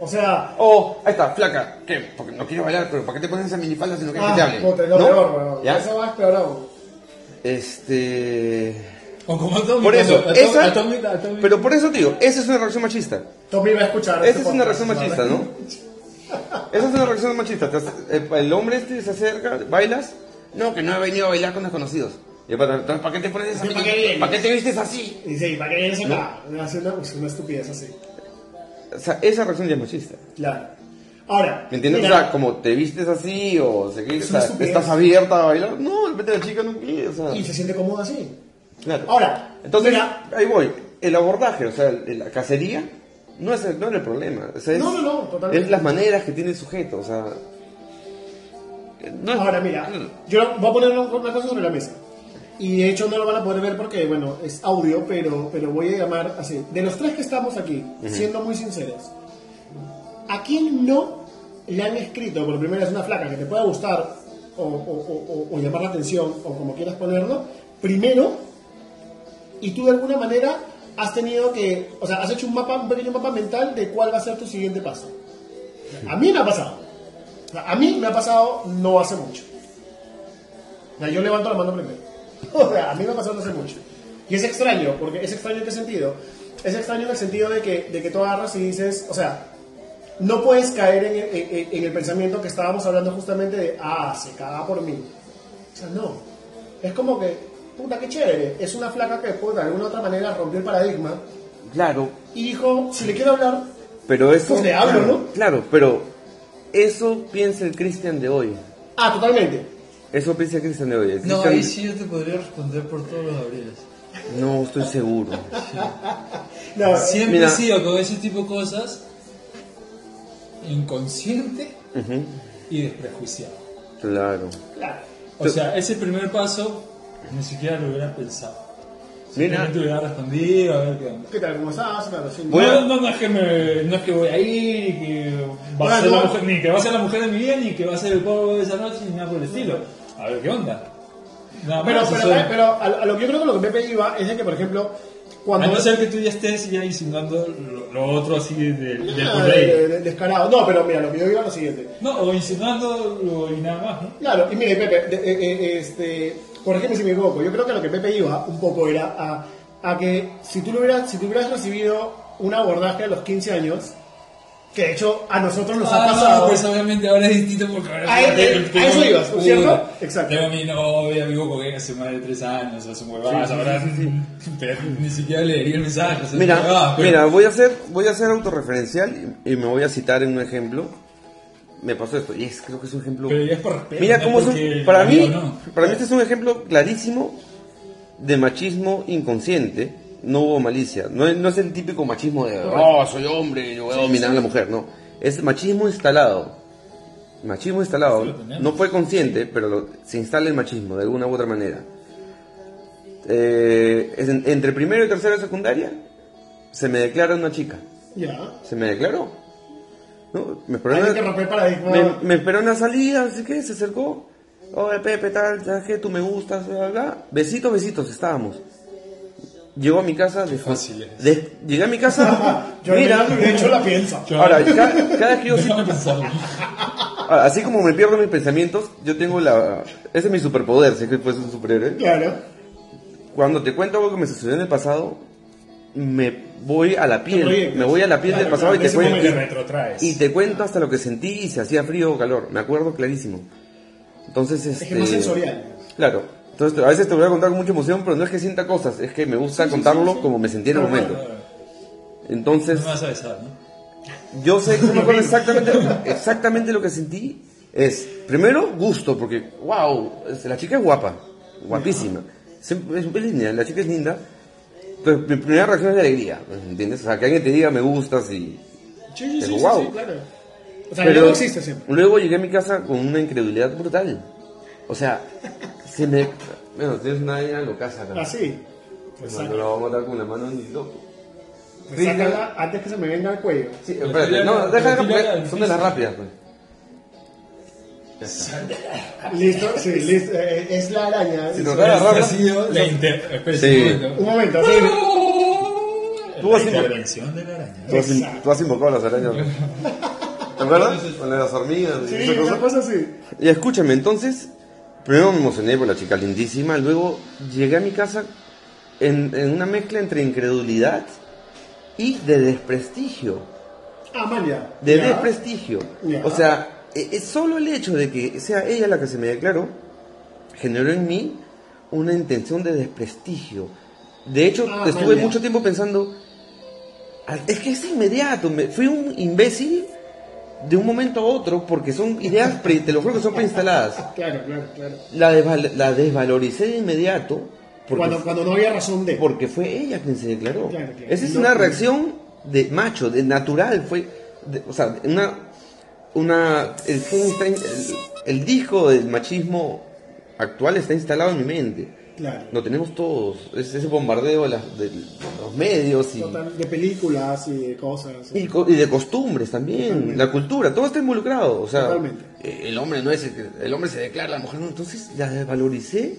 O sea, Oh, ahí está, flaca. ¿Qué? Porque no quiero bailar, pero ¿para qué te pones esa minifalda si no quieres que te ah, hable? puta, lo ¿No? peor. ¿Ya? Eso va peor aún. Este... O como Atomic, Por eso, esa... Atomic- Atomic- Pero por eso, tío, esa es una reacción machista. Tommy va a escuchar. Esa este es una reacción machista. ¿no? Esa es una reacción machista. Hace- El, hombre este se acerca, bailas. No, que no he venido a bailar con desconocidos. Entonces, ¿para qué te pones esa ¿Para? ¿Para qué te vistes así? Y sí, ¿para qué vienes acá? Hace una, una estupidez así. O sea, esa reacción ya es machista. Claro. Ahora, ¿Me entiendes? mira, O sea, como te vistes así o se Es estás abierta a bailar. No, de repente la chica no quiere. O sea, y se siente cómodo así. claro. Ahora, Entonces, mira, ahí voy. El abordaje, o sea, la cacería, no es el, no es el problema. O sea, es, No, no, no, totalmente. Es las maneras que tiene el sujeto, o sea. no es- Ahora mira, yo voy a poner una cosa sobre la mesa. Y de hecho no lo van a poder ver porque, bueno, es audio, pero, pero voy a llamar así. De los tres que estamos aquí, siendo muy sinceros, ¿a quién no le han escrito por primera vez una flaca que te pueda gustar o, o- o- o- llamar la atención o como quieras ponerlo? Primero, y tú de alguna manera has tenido que, o sea, has hecho un mapa, un pequeño mapa mental de cuál va a ser tu siguiente paso. A mí me ha pasado. A mí me ha pasado no hace mucho. Yo levanto la mano primero. O sea, a mí me ha pasado no hace mucho. Y es extraño, porque es extraño en qué sentido. Es extraño en el sentido de que, de que tú agarras y dices, o sea, no puedes caer en, el- en- en el pensamiento que estábamos hablando justamente de, ah, se caga por mí. O sea, no. Es como que, puta, qué chévere. Es una flaca que, pues, de alguna otra manera rompió el paradigma Claro, y dijo, si le quiero hablar, pero eso. Pues le hablo, claro, ¿no? Claro, pero eso piensa el Cristian de hoy. ah, totalmente. Eso piensa Cristian de hoy. El No, ahí sí yo te podría responder por todos los abriles. No, estoy seguro. No, Siempre Mira. he sido con ese tipo de cosas inconsciente y desprejuiciado. Claro. claro. O sea, ese primer paso ni siquiera lo hubiera pensado. Simplemente le agarra escondido, a ver qué onda. ¿Qué tal? ¿Cómo estás? Claro, sí. Voy a- No, no, es que me, no es que voy ahí, que va a Bueno, ser la mujer, ni que va a ser la mujer de mi vida, ni que va a ser el polvo de esa noche, ni nada por el estilo. A ver qué onda. Nada Pero, más, pero, pero a, lo que yo creo que lo que Pepe iba es de que, por ejemplo, cuando... A no ser que tú ya estés ya insinuando lo, lo otro así de, de, de Ah, de- descarado. No, pero mira, lo que yo iba es lo siguiente. No, o insinuando lo y nada más, ¿no? Claro, y mire, Pepe, de- eh, eh, este, corrígeme si me equivoco. Yo creo que lo que Pepe iba un poco era a, a que si tú, lo hubieras, si tú hubieras recibido un abordaje a los 15 años, que de hecho a nosotros nos ha Ah, pasado. pues obviamente ahora es distinto porque ahora A- a eso ibas, ¿no es cierto? Exacto. Tengo a mi novia, vivo con ella hace más de tres años, hace huevadas, ahora *laughs* ni siquiera leería el mensaje. o sea, Mira, huevadas, pero- mira, voy a hacer, voy a hacer autorreferencial y, y me voy a citar en un ejemplo. Me pasó esto y es, creo que es un ejemplo. Pero ya es por respeto. Mira cómo es un- para mí, no. para mí este es un ejemplo clarísimo de machismo inconsciente. No hubo malicia. No, es- no es el típico machismo de, oh, soy hombre, yo voy a dominar a la mujer. No, es machismo instalado. Machismo instalado. No fue consciente, pero lo- se instala el machismo de alguna u otra manera. Eh, es en- entre primero y tercero de secundaria se me declara una chica. Ya. Se me declaró. ¿No? Me esperó Hay una- que romper paradigma. me, me esperó una salida, así que se acercó. Oye, Pepe, tal, ¿sabes qué? Tú me gustas, bla, bla, bla. Besitos, besitos, estábamos. Llegó a mi casa. De, fácil es. de- llegué a mi casa. *laughs* Yo mira, de hecho la pienso. ahora, ca- cada, vez que yo ahora, así como me pierdo mis pensamientos, yo tengo la. Ese es mi superpoder, sé que puedes ser un superhéroe. Claro. Cuando te cuento algo que me sucedió en el pasado, me voy a la piel. proyectas. Me voy a la piel Claro, del pasado claro, y te cuento. retrotraes. Y te cuento hasta lo que sentí y si hacía frío o calor. Me acuerdo clarísimo. Entonces, este... Es que es más sensorial. Claro. Entonces, a veces te voy a contar con mucha emoción, pero no es que sienta cosas, es que me gusta contarlo como me sentí en el momento. Entonces, No me vas a besar, ¿no? yo sé, no me acuerdo *laughs* exactamente, exactamente lo que sentí. Es, primero, gusto, porque, wow, la chica es guapa, guapísima. Es, es linda, la chica es linda. Entonces, mi primera reacción es de alegría, ¿entiendes? O sea, que alguien te diga me gustas y... Sí, sí, sí, Pero sí, sí, claro. O sea, no existe siempre. Luego llegué a mi casa con una incredulidad brutal. O sea, se me... Bueno, tienes una idea locaza acá. Así. Pues Pues no lo vamos a matar con la mano ni loco. Pues sácala antes que se me venga al cuello. Sí, espérate, no, deja porque son de las rápidas, pues. Listo, sí, listo. eh, es la araña. Si da la sido la inter... espérese Sí. un momento. Un momento, sí. Tú La has, invo- intervención de la araña. tú has in- tú has invocado las arañas. ¿no? *laughs* ¿Te acuerdas? Con las hormigas y Sí, esa cosa. una cosa así. Y escúchame, entonces, primero me emocioné por la chica lindísima, luego llegué a mi casa en, en una mezcla entre incredulidad y de desprestigio. Amalia. De Ya. desprestigio. O sea, e- es solo el hecho de que sea ella la que se me declaró, generó en mí una intención de desprestigio. De hecho, Ah, estuve mucho tiempo pensando, "Ah, es que es inmediato, me, fui un imbécil de un momento a otro porque son ideas, pre- te lo juro que son preinstaladas. *laughs* Claro, claro, claro. La, desval- la desvaloricé de inmediato porque, Cuando, cuando no había razón de. porque fue ella quien se declaró. Claro, claro. Esa es No, una reacción de macho, de natural, fue, de- o sea, una, una, el, el disco del machismo actual está instalado en mi mente. Claro. Lo tenemos todos, es ese bombardeo de, las- de los medios y, Total, de películas y de cosas. y, de costumbres también, Totalmente. la cultura, todo está involucrado. O sea, Totalmente. eh, el hombre no es el, que- el hombre se declara, la mujer no. Entonces la desvaloricé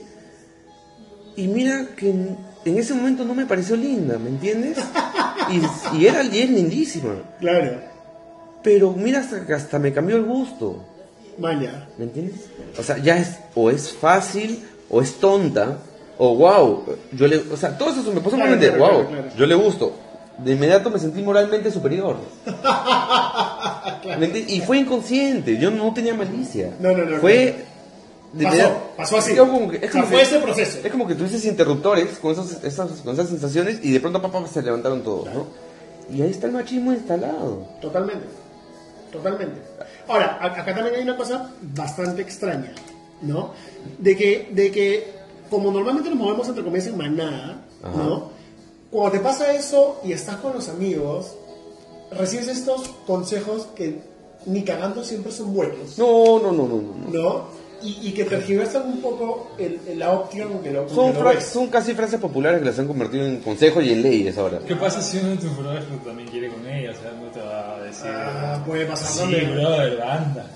y mira que en, en ese momento no me pareció linda, ¿me entiendes? *laughs* Y, y era y es lindísima. Claro. Pero mira hasta que hasta me cambió el gusto, Maña. ¿me entiendes? O sea, ya es o es fácil o es tonta o wow, yo le, o sea, todo eso me pasó por Claro, claro, wow, claro, yo le gusto. De inmediato me sentí moralmente superior. *laughs* Y fue inconsciente, yo no tenía malicia. No, no, no, Fue de Pasó, inmediato- pasó así. Es como que, es O sea, como fue que- ese proceso. es como que tuvieses interruptores con, esos, esas, con esas sensaciones y de pronto papá se levantaron todos, ¿no? Y ahí está el machismo instalado. Totalmente. Totalmente. Ahora, acá también hay una cosa bastante extraña, ¿no? De que, de que como normalmente nos movemos entre comillas en manada, Ajá. ¿no? Cuando te pasa eso y estás con los amigos, recibes estos consejos que ni cagando siempre son buenos, No, no, no, no, no. no. ¿no? y, y que tergiversan un poco el, el- la opción con que lo, Son, que lo fra- ves. son casi frases populares que las han convertido en consejos y en leyes ahora. ¿Qué pasa si uno de tus brothers también quiere con ella? O sea, no te va a decir. Ah, puede pasar sí, brother, anda.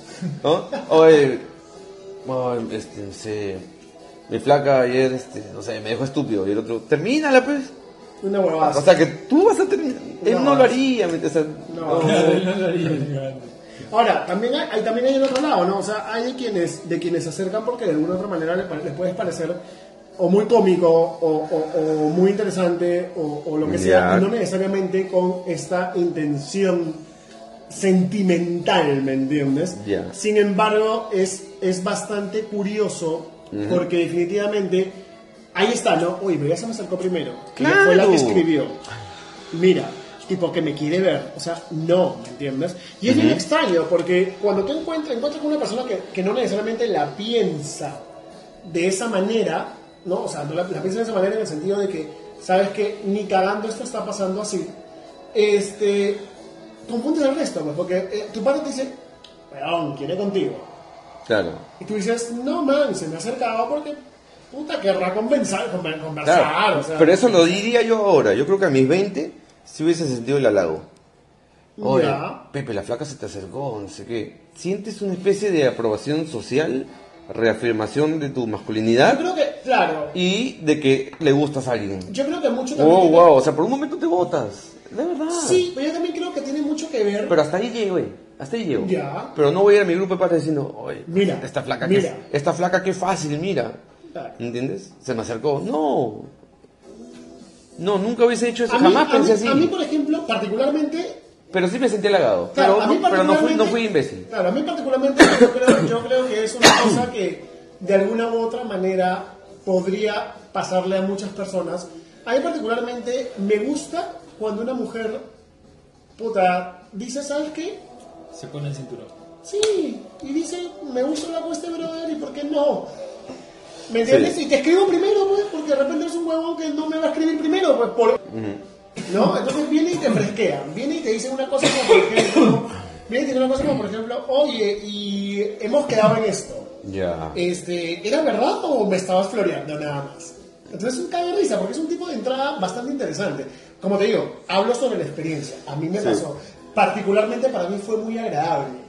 ¿No? Oye, ay, este, no sé, mi flaca ayer, este, no sé, me dejó estúpido. Y el otro, termínala pues. Una huevada. O sea, que tú vas a terminar. Él no, *laughs* No. lo haría. él no lo haría. Ahora, también hay, hay- también hay el otro lado, ¿no? O sea, hay de quienes, de quienes se acercan porque de alguna otra manera les, les puedes parecer o muy cómico o, o- o muy interesante o, o lo que sea, no necesariamente con esta intención sentimental, ¿me entiendes? Ya. Sin embargo, es, es bastante curioso porque definitivamente ahí está, ¿no? Uy, pero ya se me acercó primero. que ella Fue la que Claro. escribió. Mira, tipo que me quiere ver. O sea, no, ¿me entiendes? Y es bien extraño porque cuando tú encuentras, encuentras con una persona que, que no necesariamente la piensa de esa manera, ¿no? O sea, no la, la piensa de esa manera en el sentido de que, sabes que ni cagando esto está pasando así. Este, confundes al resto, pues, porque eh, tu padre te dice, weón, quiere contigo. Claro. Y tú dices, no, man, se me ha acercado porque, puta, querrá conversar, conver- conversar, Claro. o sea. Pero eso lo diría yo ahora. Yo creo que a mis 20 si hubiese sentido el halago. Oye. Pepe, la flaca se te acercó, no sé qué. ¿Sientes una especie de aprobación social, reafirmación de tu Yo masculinidad creo que, claro, y de que le gustas a alguien? yo creo que mucho también. Oh, tiene- wow, o sea, por un momento te botas. De verdad. Sí, pero yo también creo que tiene mucho que ver. Pero hasta ahí llego, güey. Hasta ahí llego. Ya. Pero no voy a ir a mi grupo de padres diciendo, oye, Mira, esta flaca, mira. qué, esta flaca qué fácil, mira. Claro. ¿Entiendes? Se me acercó. No. No, nunca hubiese hecho eso. A mí, Jamás a pensé mí- así. a mí, por ejemplo, particularmente, Pero sí me sentí halagado. Claro, pero a mí no, pero no fui, no fui imbécil. Claro, a mí particularmente yo creo, yo creo que es una *coughs* cosa que de alguna u otra manera podría pasarle a muchas personas. A mí particularmente me gusta cuando una mujer, puta, dice, ¿sabes qué? Se pone el cinturón. Sí, y dice, me gusta la cuesta brother, ¿y por qué no? ¿Me entiendes? Sí. Y te escribo primero, pues, porque de repente es un huevón que no me va a escribir primero, pues, por... ¿No? Entonces viene y te fresquea, viene y te dice una cosa como, por ejemplo, *coughs* viene y te dice una cosa como, por ejemplo, oye, y hemos quedado en esto. Ya. Este, ¿Era verdad o me estabas floreando nada más? Entonces es un de risa, porque es un tipo de entrada bastante interesante. Como te digo, hablo sobre la experiencia. A mí me Sí. pasó. Particularmente para mí fue muy agradable.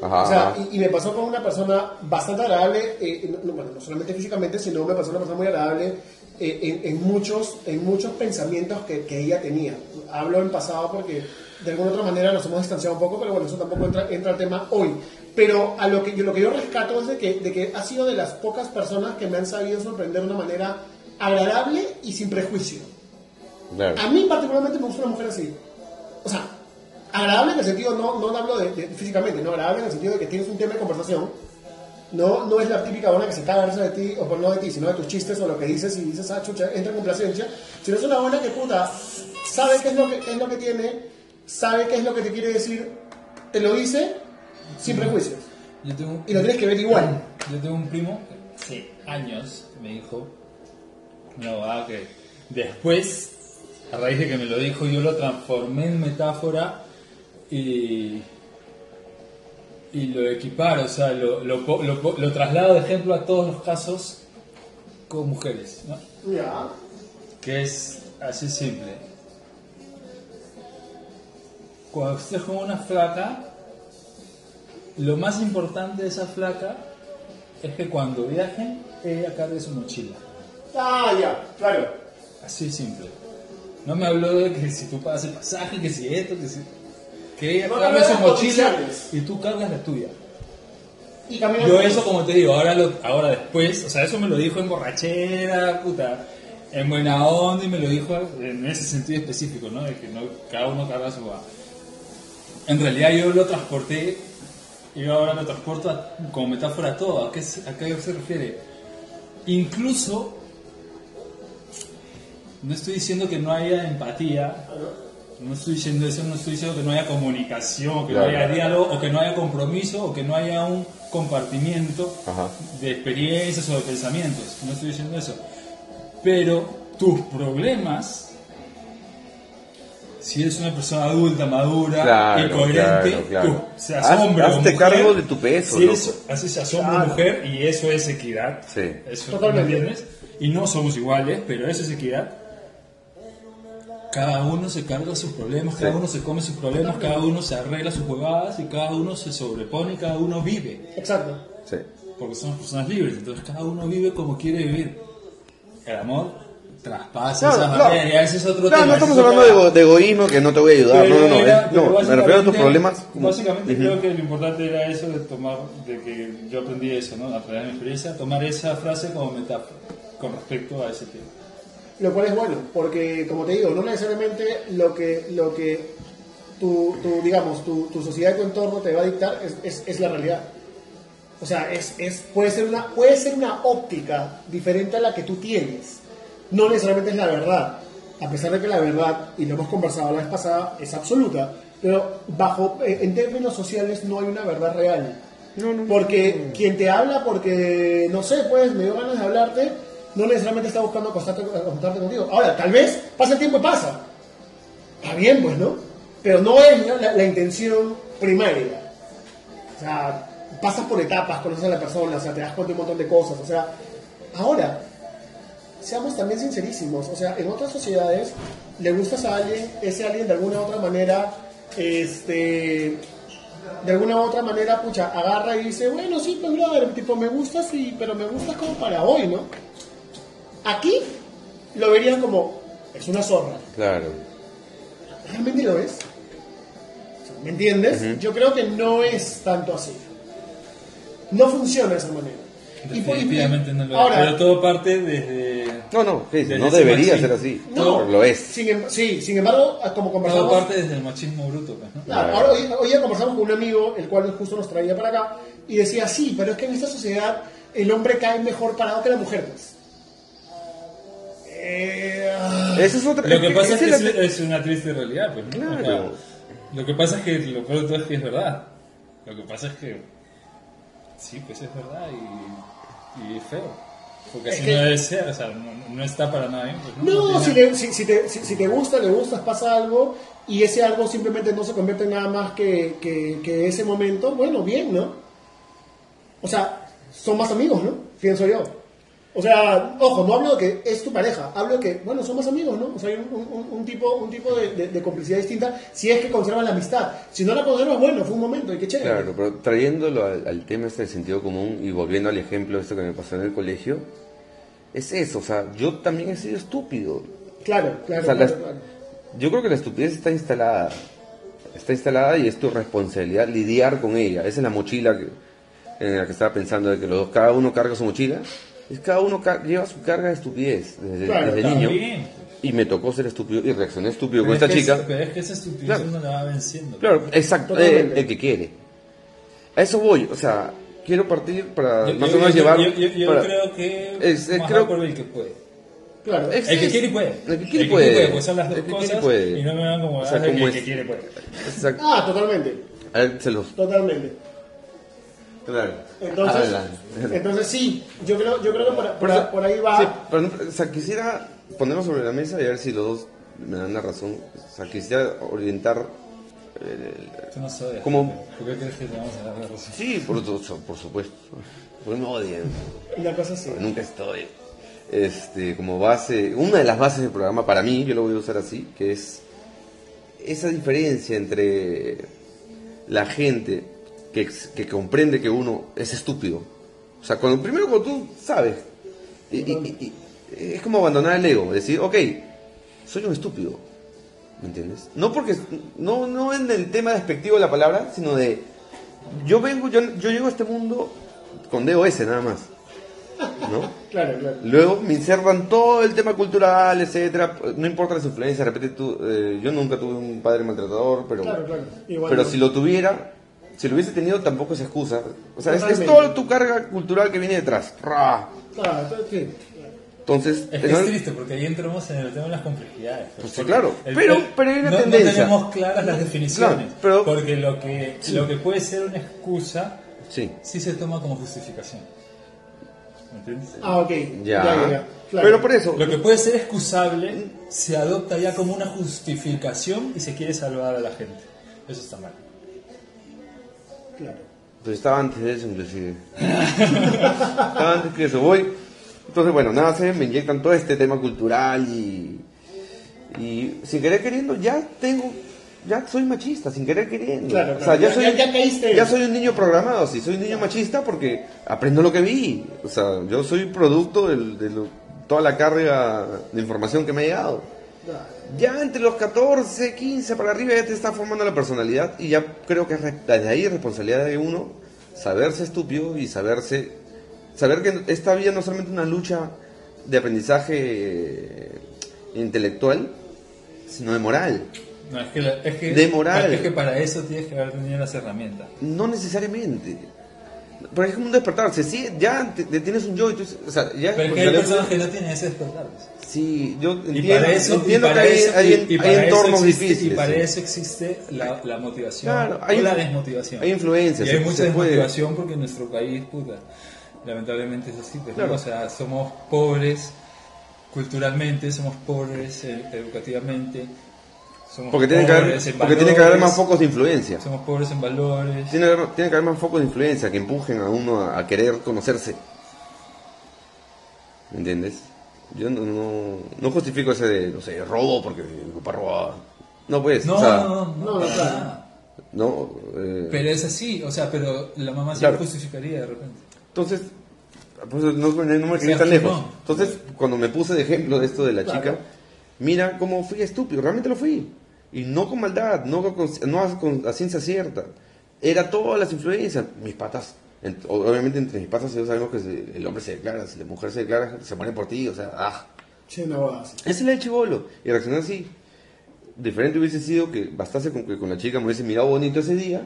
Ajá, O sea, y, y me pasó con una persona bastante agradable, eh, no, no, bueno, no solamente físicamente, sino me pasó una persona muy agradable eh, en, en muchos, en muchos pensamientos que, que ella tenía. Hablo en pasado porque de alguna otra manera nos hemos distanciado un poco, pero bueno, eso tampoco entra, entra al tema hoy. Pero a lo que, yo, lo que yo rescato es de que, de que ha sido de las pocas personas que me han sabido sorprender de una manera agradable y sin prejuicio. Claro. A mí particularmente me gusta una mujer así. O sea, agradable en el sentido, no, no hablo de, de- físicamente, no, agradable en el sentido de que tienes un tema de conversación. No, no es la típica buena que se caga de ti, o pues no de ti, sino de tus chistes o lo que dices y dices, ah, chucha, entra en complacencia. Sino es una buena que puta, sabe qué es lo que, qué es lo que tiene, sabe qué es lo que te quiere decir, te lo dice sin prejuicios. Yo tengo, Y lo tienes que ver igual. Yo tengo un primo hace años que me dijo una abogada que después, a raíz de que me lo dijo, yo lo transformé en metáfora y, y lo equiparo, o sea, lo, lo, lo lo traslado de ejemplo a todos los casos con mujeres, ¿no? Que es así simple. Cuando estés con una flaca, lo más importante de esa flaca es que cuando viajen, ella cargue su mochila. Ah, ya, claro. Así simple. No me habló de que si tú pagas el pasaje, que si esto, que si... Que ella No de su mochila y tú cargas la tuya. Y Yo eso, como te digo, ahora, lo- ahora después, o sea, eso me lo dijo en borrachera, puta, en buena onda y me lo dijo en ese sentido específico, ¿no? De que no, cada uno carga su. En realidad yo lo transporté, yo ahora lo transporto a- como metáfora a todo. ¿A qué, ¿A qué se refiere? Incluso, no estoy diciendo que no haya empatía, no estoy diciendo eso, no estoy diciendo que no haya comunicación, que Claro. no haya diálogo, o que no haya compromiso, o que no haya un compartimiento Ajá. de experiencias o de pensamientos. No estoy diciendo eso. Pero tus problemas si eres una persona adulta, madura Claro, y coherente, claro, claro. tú seas Haz- hombre o hazte mujer, cargo de tu peso, Si eres, loco. así seas hombre o Claro. mujer y eso es equidad. Sí. Eso, Totalmente. ¿me entiendes? Y no somos iguales, pero eso es equidad. Cada uno se carga sus problemas, cada uno se come sus problemas, cada uno se arregla sus jugadas y cada uno se sobrepone y cada uno vive. Exacto. Sí. Porque somos personas libres, entonces cada uno vive como quiere vivir. El amor traspasa Claro, esas claro. barreras, ese es otro Claro, tema. no estamos es hablando de, ego- de egoísmo, que no te voy a ayudar. Pero no, no, no. era- es- pero no, me refiero a tus básicamente- problemas. como- Básicamente creo que lo importante era eso de tomar, de que yo aprendí eso, ¿no? A través de mi experiencia, tomar esa frase como metáfora con respecto a ese tema. Lo cual es bueno, porque como te digo, no necesariamente lo que, lo que tu, tu, digamos, tu, tu sociedad y tu entorno te va a dictar es, es, es la realidad. O sea, es, es, puede, ser una, puede ser una óptica diferente a la que tú tienes. No necesariamente es la verdad. A pesar de que la verdad, y lo hemos conversado la vez pasada, es absoluta. Pero bajo, eh, en términos sociales no hay una verdad real. Porque quien te habla porque, no sé, pues me dio ganas de hablarte, no necesariamente está buscando acostarte, acostarte contigo. Ahora, tal vez pasa el tiempo y pasa. Está bien, pues, ¿no? Pero no es la, intención primaria. O sea, pasas por etapas, conoces a la persona, o sea, te das cuenta de un montón de cosas. O sea, ahora, seamos también sincerísimos. O sea, en otras sociedades le gustas a alguien, ese alguien de alguna u otra manera, este, de alguna u otra manera, pucha, agarra y dice, bueno, sí, pues brother, tipo, me gustas, sí, pero me gustas como para hoy, ¿no? Aquí lo verían como, es una zorra. Claro. ¿Realmente lo es? ¿Me entiendes? Yo creo que no es tanto así. No funciona de esa manera. Y por- y- Definitivamente no lo es. Ahora, Pero todo parte desde. No, no, no debería machismo. ser así. no, No, lo es. Sin, em- sí, sin embargo, como Todo conversamos... parte desde el machismo bruto, pues, ¿no? Claro, ahora hoy, hoy día conversamos con un amigo, el cual justo nos traía para acá, y decía, sí, pero es que en esta sociedad el hombre cae mejor parado que la mujer, pues. Eh, ah, Esa es otra. Lo que pasa es que es, la- es una triste realidad, pues, ¿no? Claro. O sea, lo que pasa es que lo peor de todo es que es verdad. Lo que pasa es que. Sí, pues es verdad y, y es feo. Porque Es así que- no debe ser, o sea, no, no está para nada bien. Pues, No, No si, le- si, si te, si, si te gusta, le gustas, pasa algo y ese algo simplemente no se convierte en nada más que, que, que ese momento, bueno, bien, ¿no? O sea, son más amigos, ¿no? Pienso yo. O sea, ojo, no hablo de que es tu pareja, hablo de que, bueno, son más amigos, ¿no? O sea, hay un, un- un tipo, un tipo de, de- de complicidad distinta si es que conservan la amistad. Si no la conservas, bueno, fue un momento y qué chévere. Claro, pero trayéndolo al, al tema este del sentido común y volviendo al ejemplo de esto que me pasó en el colegio, es eso, o sea, yo también he sido estúpido. Claro, claro, O sea, claro, la- claro. Yo creo que la estupidez está instalada. Está instalada y es tu responsabilidad lidiar con ella. Esa es la mochila que, en la que estaba pensando de que los dos, cada uno carga su mochila. Es cada uno lleva su carga de estupidez desde, Claro, desde niño. bien. Y me tocó ser estúpido y reaccioné estúpido Pero con es esta chica. es- pero es que esa estupidez Claro. uno la va venciendo. Claro, exacto, el, el que quiere. A eso voy, o sea, quiero partir para Yo, más o menos llevar. yo, yo- yo para- creo que Es- es- más creo- por el que puede. Claro. Es- El que quiere puede. El que quiere puede. pues son las dos El que quiere cosas. puede. Y no me van como O sea, el que quiere puede. Exacto. Ah, totalmente, A ver, se los. totalmente. Claro. Entonces, entonces sí, yo creo, yo creo que por, por- Por eso- por ahí va. sí, pero o sea, quisiera ponerlo sobre la mesa y a ver si los dos me dan la razón. O sea, quisiera orientar. eh, Tú no sabes. ¿Cómo? ¿Por qué crees que te vamos a dar la razón? sí, por, por supuesto. Porque me odian. Una cosa porque nunca estoy. Este, como base, una de las bases del programa para mí, yo lo voy a usar así, que es esa diferencia entre la gente que, que comprende que uno es estúpido. O sea, cuando, primero cuando tú sabes, y, y- y- y es como abandonar el ego, decir, ok, soy un estúpido, ¿me entiendes? No porque, no, no en el tema despectivo de la palabra, sino de, yo vengo, yo, yo llego a este mundo con DOS nada más, ¿no? *laughs* Claro, claro. Luego me insertan todo el tema cultural, etcétera. No importa las influencias, de repente tú, eh, yo nunca tuve un padre maltratador, pero, Claro, pero si lo tuviera, si lo hubiese tenido tampoco es excusa. O sea, es, es toda tu carga cultural que viene detrás. Ra. Claro, entonces, sí. Entonces, Es que tener- es triste porque ahí entramos en el tema de las complejidades. Pues sí, Porque claro. Pero- pero hay una no, no tendencia. tenemos claras las definiciones. Claro, pero- porque lo que, lo que puede ser una excusa sí, sí se toma como justificación. ¿me entiendes? Ah, ok. Ya. Ya, ya, ya. Claro. Pero por eso. Lo que puede ser excusable se adopta ya como una justificación y se quiere salvar a la gente. Eso está mal. Claro. Pues estaba antes de eso, inclusive. estaba antes que eso. Voy. Entonces, bueno, nada, se me inyectan todo este tema cultural y. Y sin querer queriendo, ya tengo. Ya soy machista, sin querer queriendo. Claro, o sea, ya, Ya- soy, ya- caíste. ya soy un niño programado, sí, soy un niño machista porque aprendo lo que vi. O sea, yo soy producto de lo- toda la carga de información que me ha llegado. Ya entre los 14, 15 para arriba ya te está formando la personalidad y ya creo que es desde ahí es responsabilidad de uno saberse estúpido y saberse saber que esta vida no es solamente una lucha de aprendizaje eh, intelectual, sino de moral. No, es que, la- es que, De moral. Es que para eso tienes que haber tenido las herramientas. No necesariamente. Por ejemplo, un despertarse, sí, ya te- te tienes un yo y tú, o sea, ya Pero es que hay personas que no tienen ese despertar. Pues. Sí, yo entiendo, eso, que hay, eso- hay, y- y hay entornos existe- difíciles. Y para sí. eso existe la, la motivación Claro, hay o la desmotivación. hay influencias, Y hay mucha puede. desmotivación porque en nuestro país, puta, lamentablemente es así. pues, ¿no? Claro. O sea, somos pobres culturalmente, somos pobres eh, educativamente. Somos Porque tiene que haber, en porque tiene que haber valores, más focos de influencia. Somos pobres en valores. Tiene que, haber, tiene que haber más focos de influencia que empujen a uno a, a querer conocerse. ¿Me entiendes? Yo no, no, no justifico ese de, no sé, robo porque mi papá robaba. No, pues, No, o sea, no, no, no, no, para eh, Pero es así, o sea, pero la mamá sí Claro. justificaría de repente. Entonces, pues no, no me quedé tan lejos. Entonces, cuando me puse de ejemplo de esto de la Claro. chica, mira cómo fui estúpido, realmente lo fui. Y no con maldad, no con, no a- con a ciencia cierta. Era todas las influencias, mis patas. En- obviamente entre mis patas ellos sabemos que se- el hombre se declara, si la mujer se declara, se muere por ti, o sea, ah. Boda así. Esa es la de chivolo. Y reaccionar así. Diferente hubiese sido que bastase con que con la chica me hubiese mirado bonito ese día.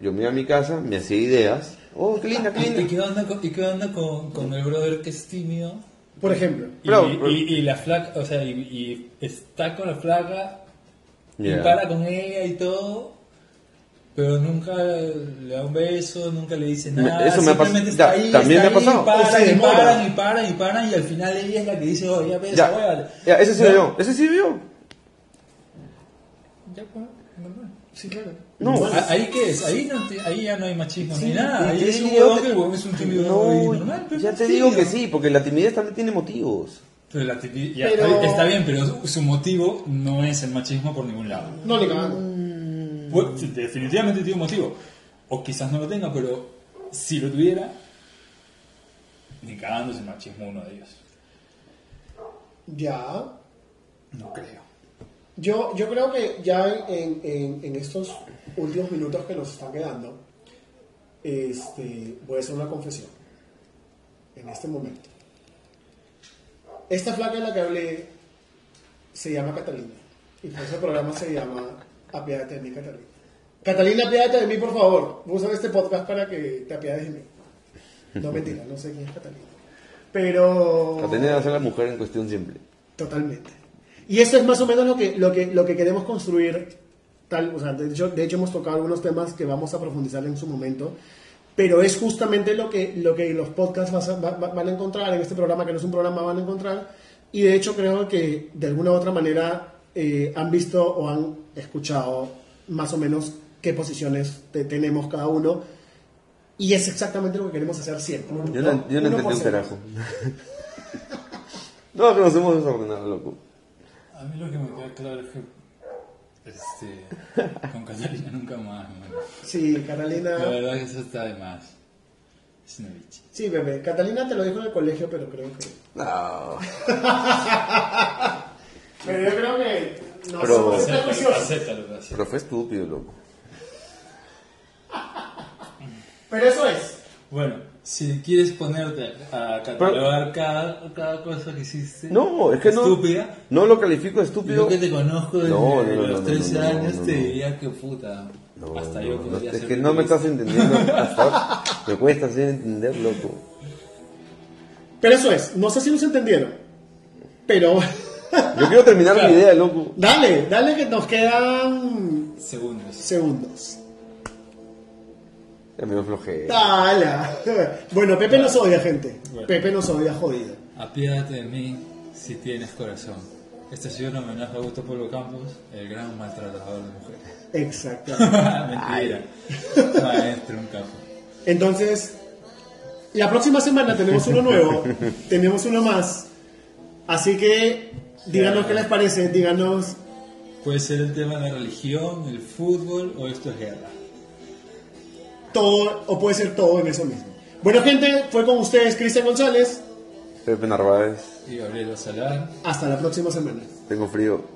Yo me iba a mi casa, me hacía ideas. Oh, qué linda, qué ¿Y, y linda. qué onda, con, y qué onda con, con el brother que es tímido? Por ejemplo. Y, y- y la flaca, o sea, y, y está con la flaca Yeah. y para con ella y todo, pero nunca le da un beso, nunca le dice nada. eso me ha pas- simplemente ya, está ahí, también me ha pasado. O Paran, se y demora. paran, y paran, y paran, y al final ella es la que dice, oh, ya ves, Ya, ya, ese sí ¿No? yo, ese sí yo. Ya, pues, normal. Sí, claro. No, Igual. ¿A- ¿Ahí qué es? Ahí, no te- ahí ya no hay machismo Sí, ni nada. Ahí y es un huevón que el huevón es un tímido No, y normal. pero ya es te digo que sí, porque la timidez también tiene motivos. Pero la tipi- ya, Pero- está, bien, pero su, motivo no es el machismo por ningún lado. No, ni cagando. Pues, definitivamente tiene un motivo. O quizás no lo tenga, pero si lo tuviera, ni el machismo uno de ellos. Ya. No creo. Yo, yo creo que ya en, en- en estos últimos minutos que nos están quedando, este, voy a hacer una confesión. En este momento. Esta flaca de la que hablé se llama Catalina. Y por eso el programa se llama Apiádate de mí, Catalina. Catalina, apiádate de mí, por favor. Usa este podcast para que te apiades de mí. No mentira, no sé quién es Catalina. Pero... Catalina va a ser la mujer en cuestión siempre. Totalmente. Y eso es más o menos lo que, lo que, lo que queremos construir. Tal, o sea, de, hecho, de hecho, hemos tocado algunos temas que vamos a profundizar en su momento. Pero es justamente lo que, lo que los podcasts vas a- va- va- van a encontrar en este programa, que no es un programa, van a encontrar. Y de hecho, creo que de alguna u otra manera eh, han visto o han escuchado más o menos qué posiciones te- tenemos cada uno. Y es exactamente lo que queremos hacer siempre. Yo no, yo no entendí un carajo. *laughs* no, que nos hemos desordenado, loco. A mí lo que me queda claro es que este, con Catalina nunca más, man. Sí, Catalina. La verdad que eso está de más. Es una bicha. Sí, bebé. Catalina te lo dijo en el colegio, pero creo que. No. *laughs* Pero yo creo que. No Pero- somos prejuiciosos. Pero fue estúpido, loco. Pero eso es. Bueno, si quieres ponerte a catalogar cada, cada cosa que hiciste No, es que no. estúpida, No lo califico de estúpido. yo que te conozco desde No, no, no, los no, no, 13 no, no, años no, te no. diría que puta, No, hasta no, yo no, podría es ser que no me estás entendiendo. Hasta me cuesta hacer entender, loco. Pero eso es. No sé si nos entendieron. Pero. Yo quiero terminar Claro. mi idea, loco. dale, dale que nos quedan segundos. segundos. Ya me dio flojera. ¡Hala! *laughs* Bueno, Pepe nos odia, gente. Bueno. Pepe nos odia, jodido. Apiádate de mí si tienes corazón. Este ha sido un homenaje a Augusto Polo Campos, el gran maltratador de mujeres. Exactamente. *laughs* Mentira. Maestro, un capo. Entonces, la próxima semana tenemos uno nuevo, *laughs* tenemos uno más. Así que, díganos qué les parece, díganos. Puede ser el tema de la religión, el fútbol o esto es guerra. todo, o puede ser todo en eso mismo. Bueno, gente, fue con ustedes Cristian González. Pepe Narváez, Y Gabriela Salar. Hasta la próxima semana. tengo frío.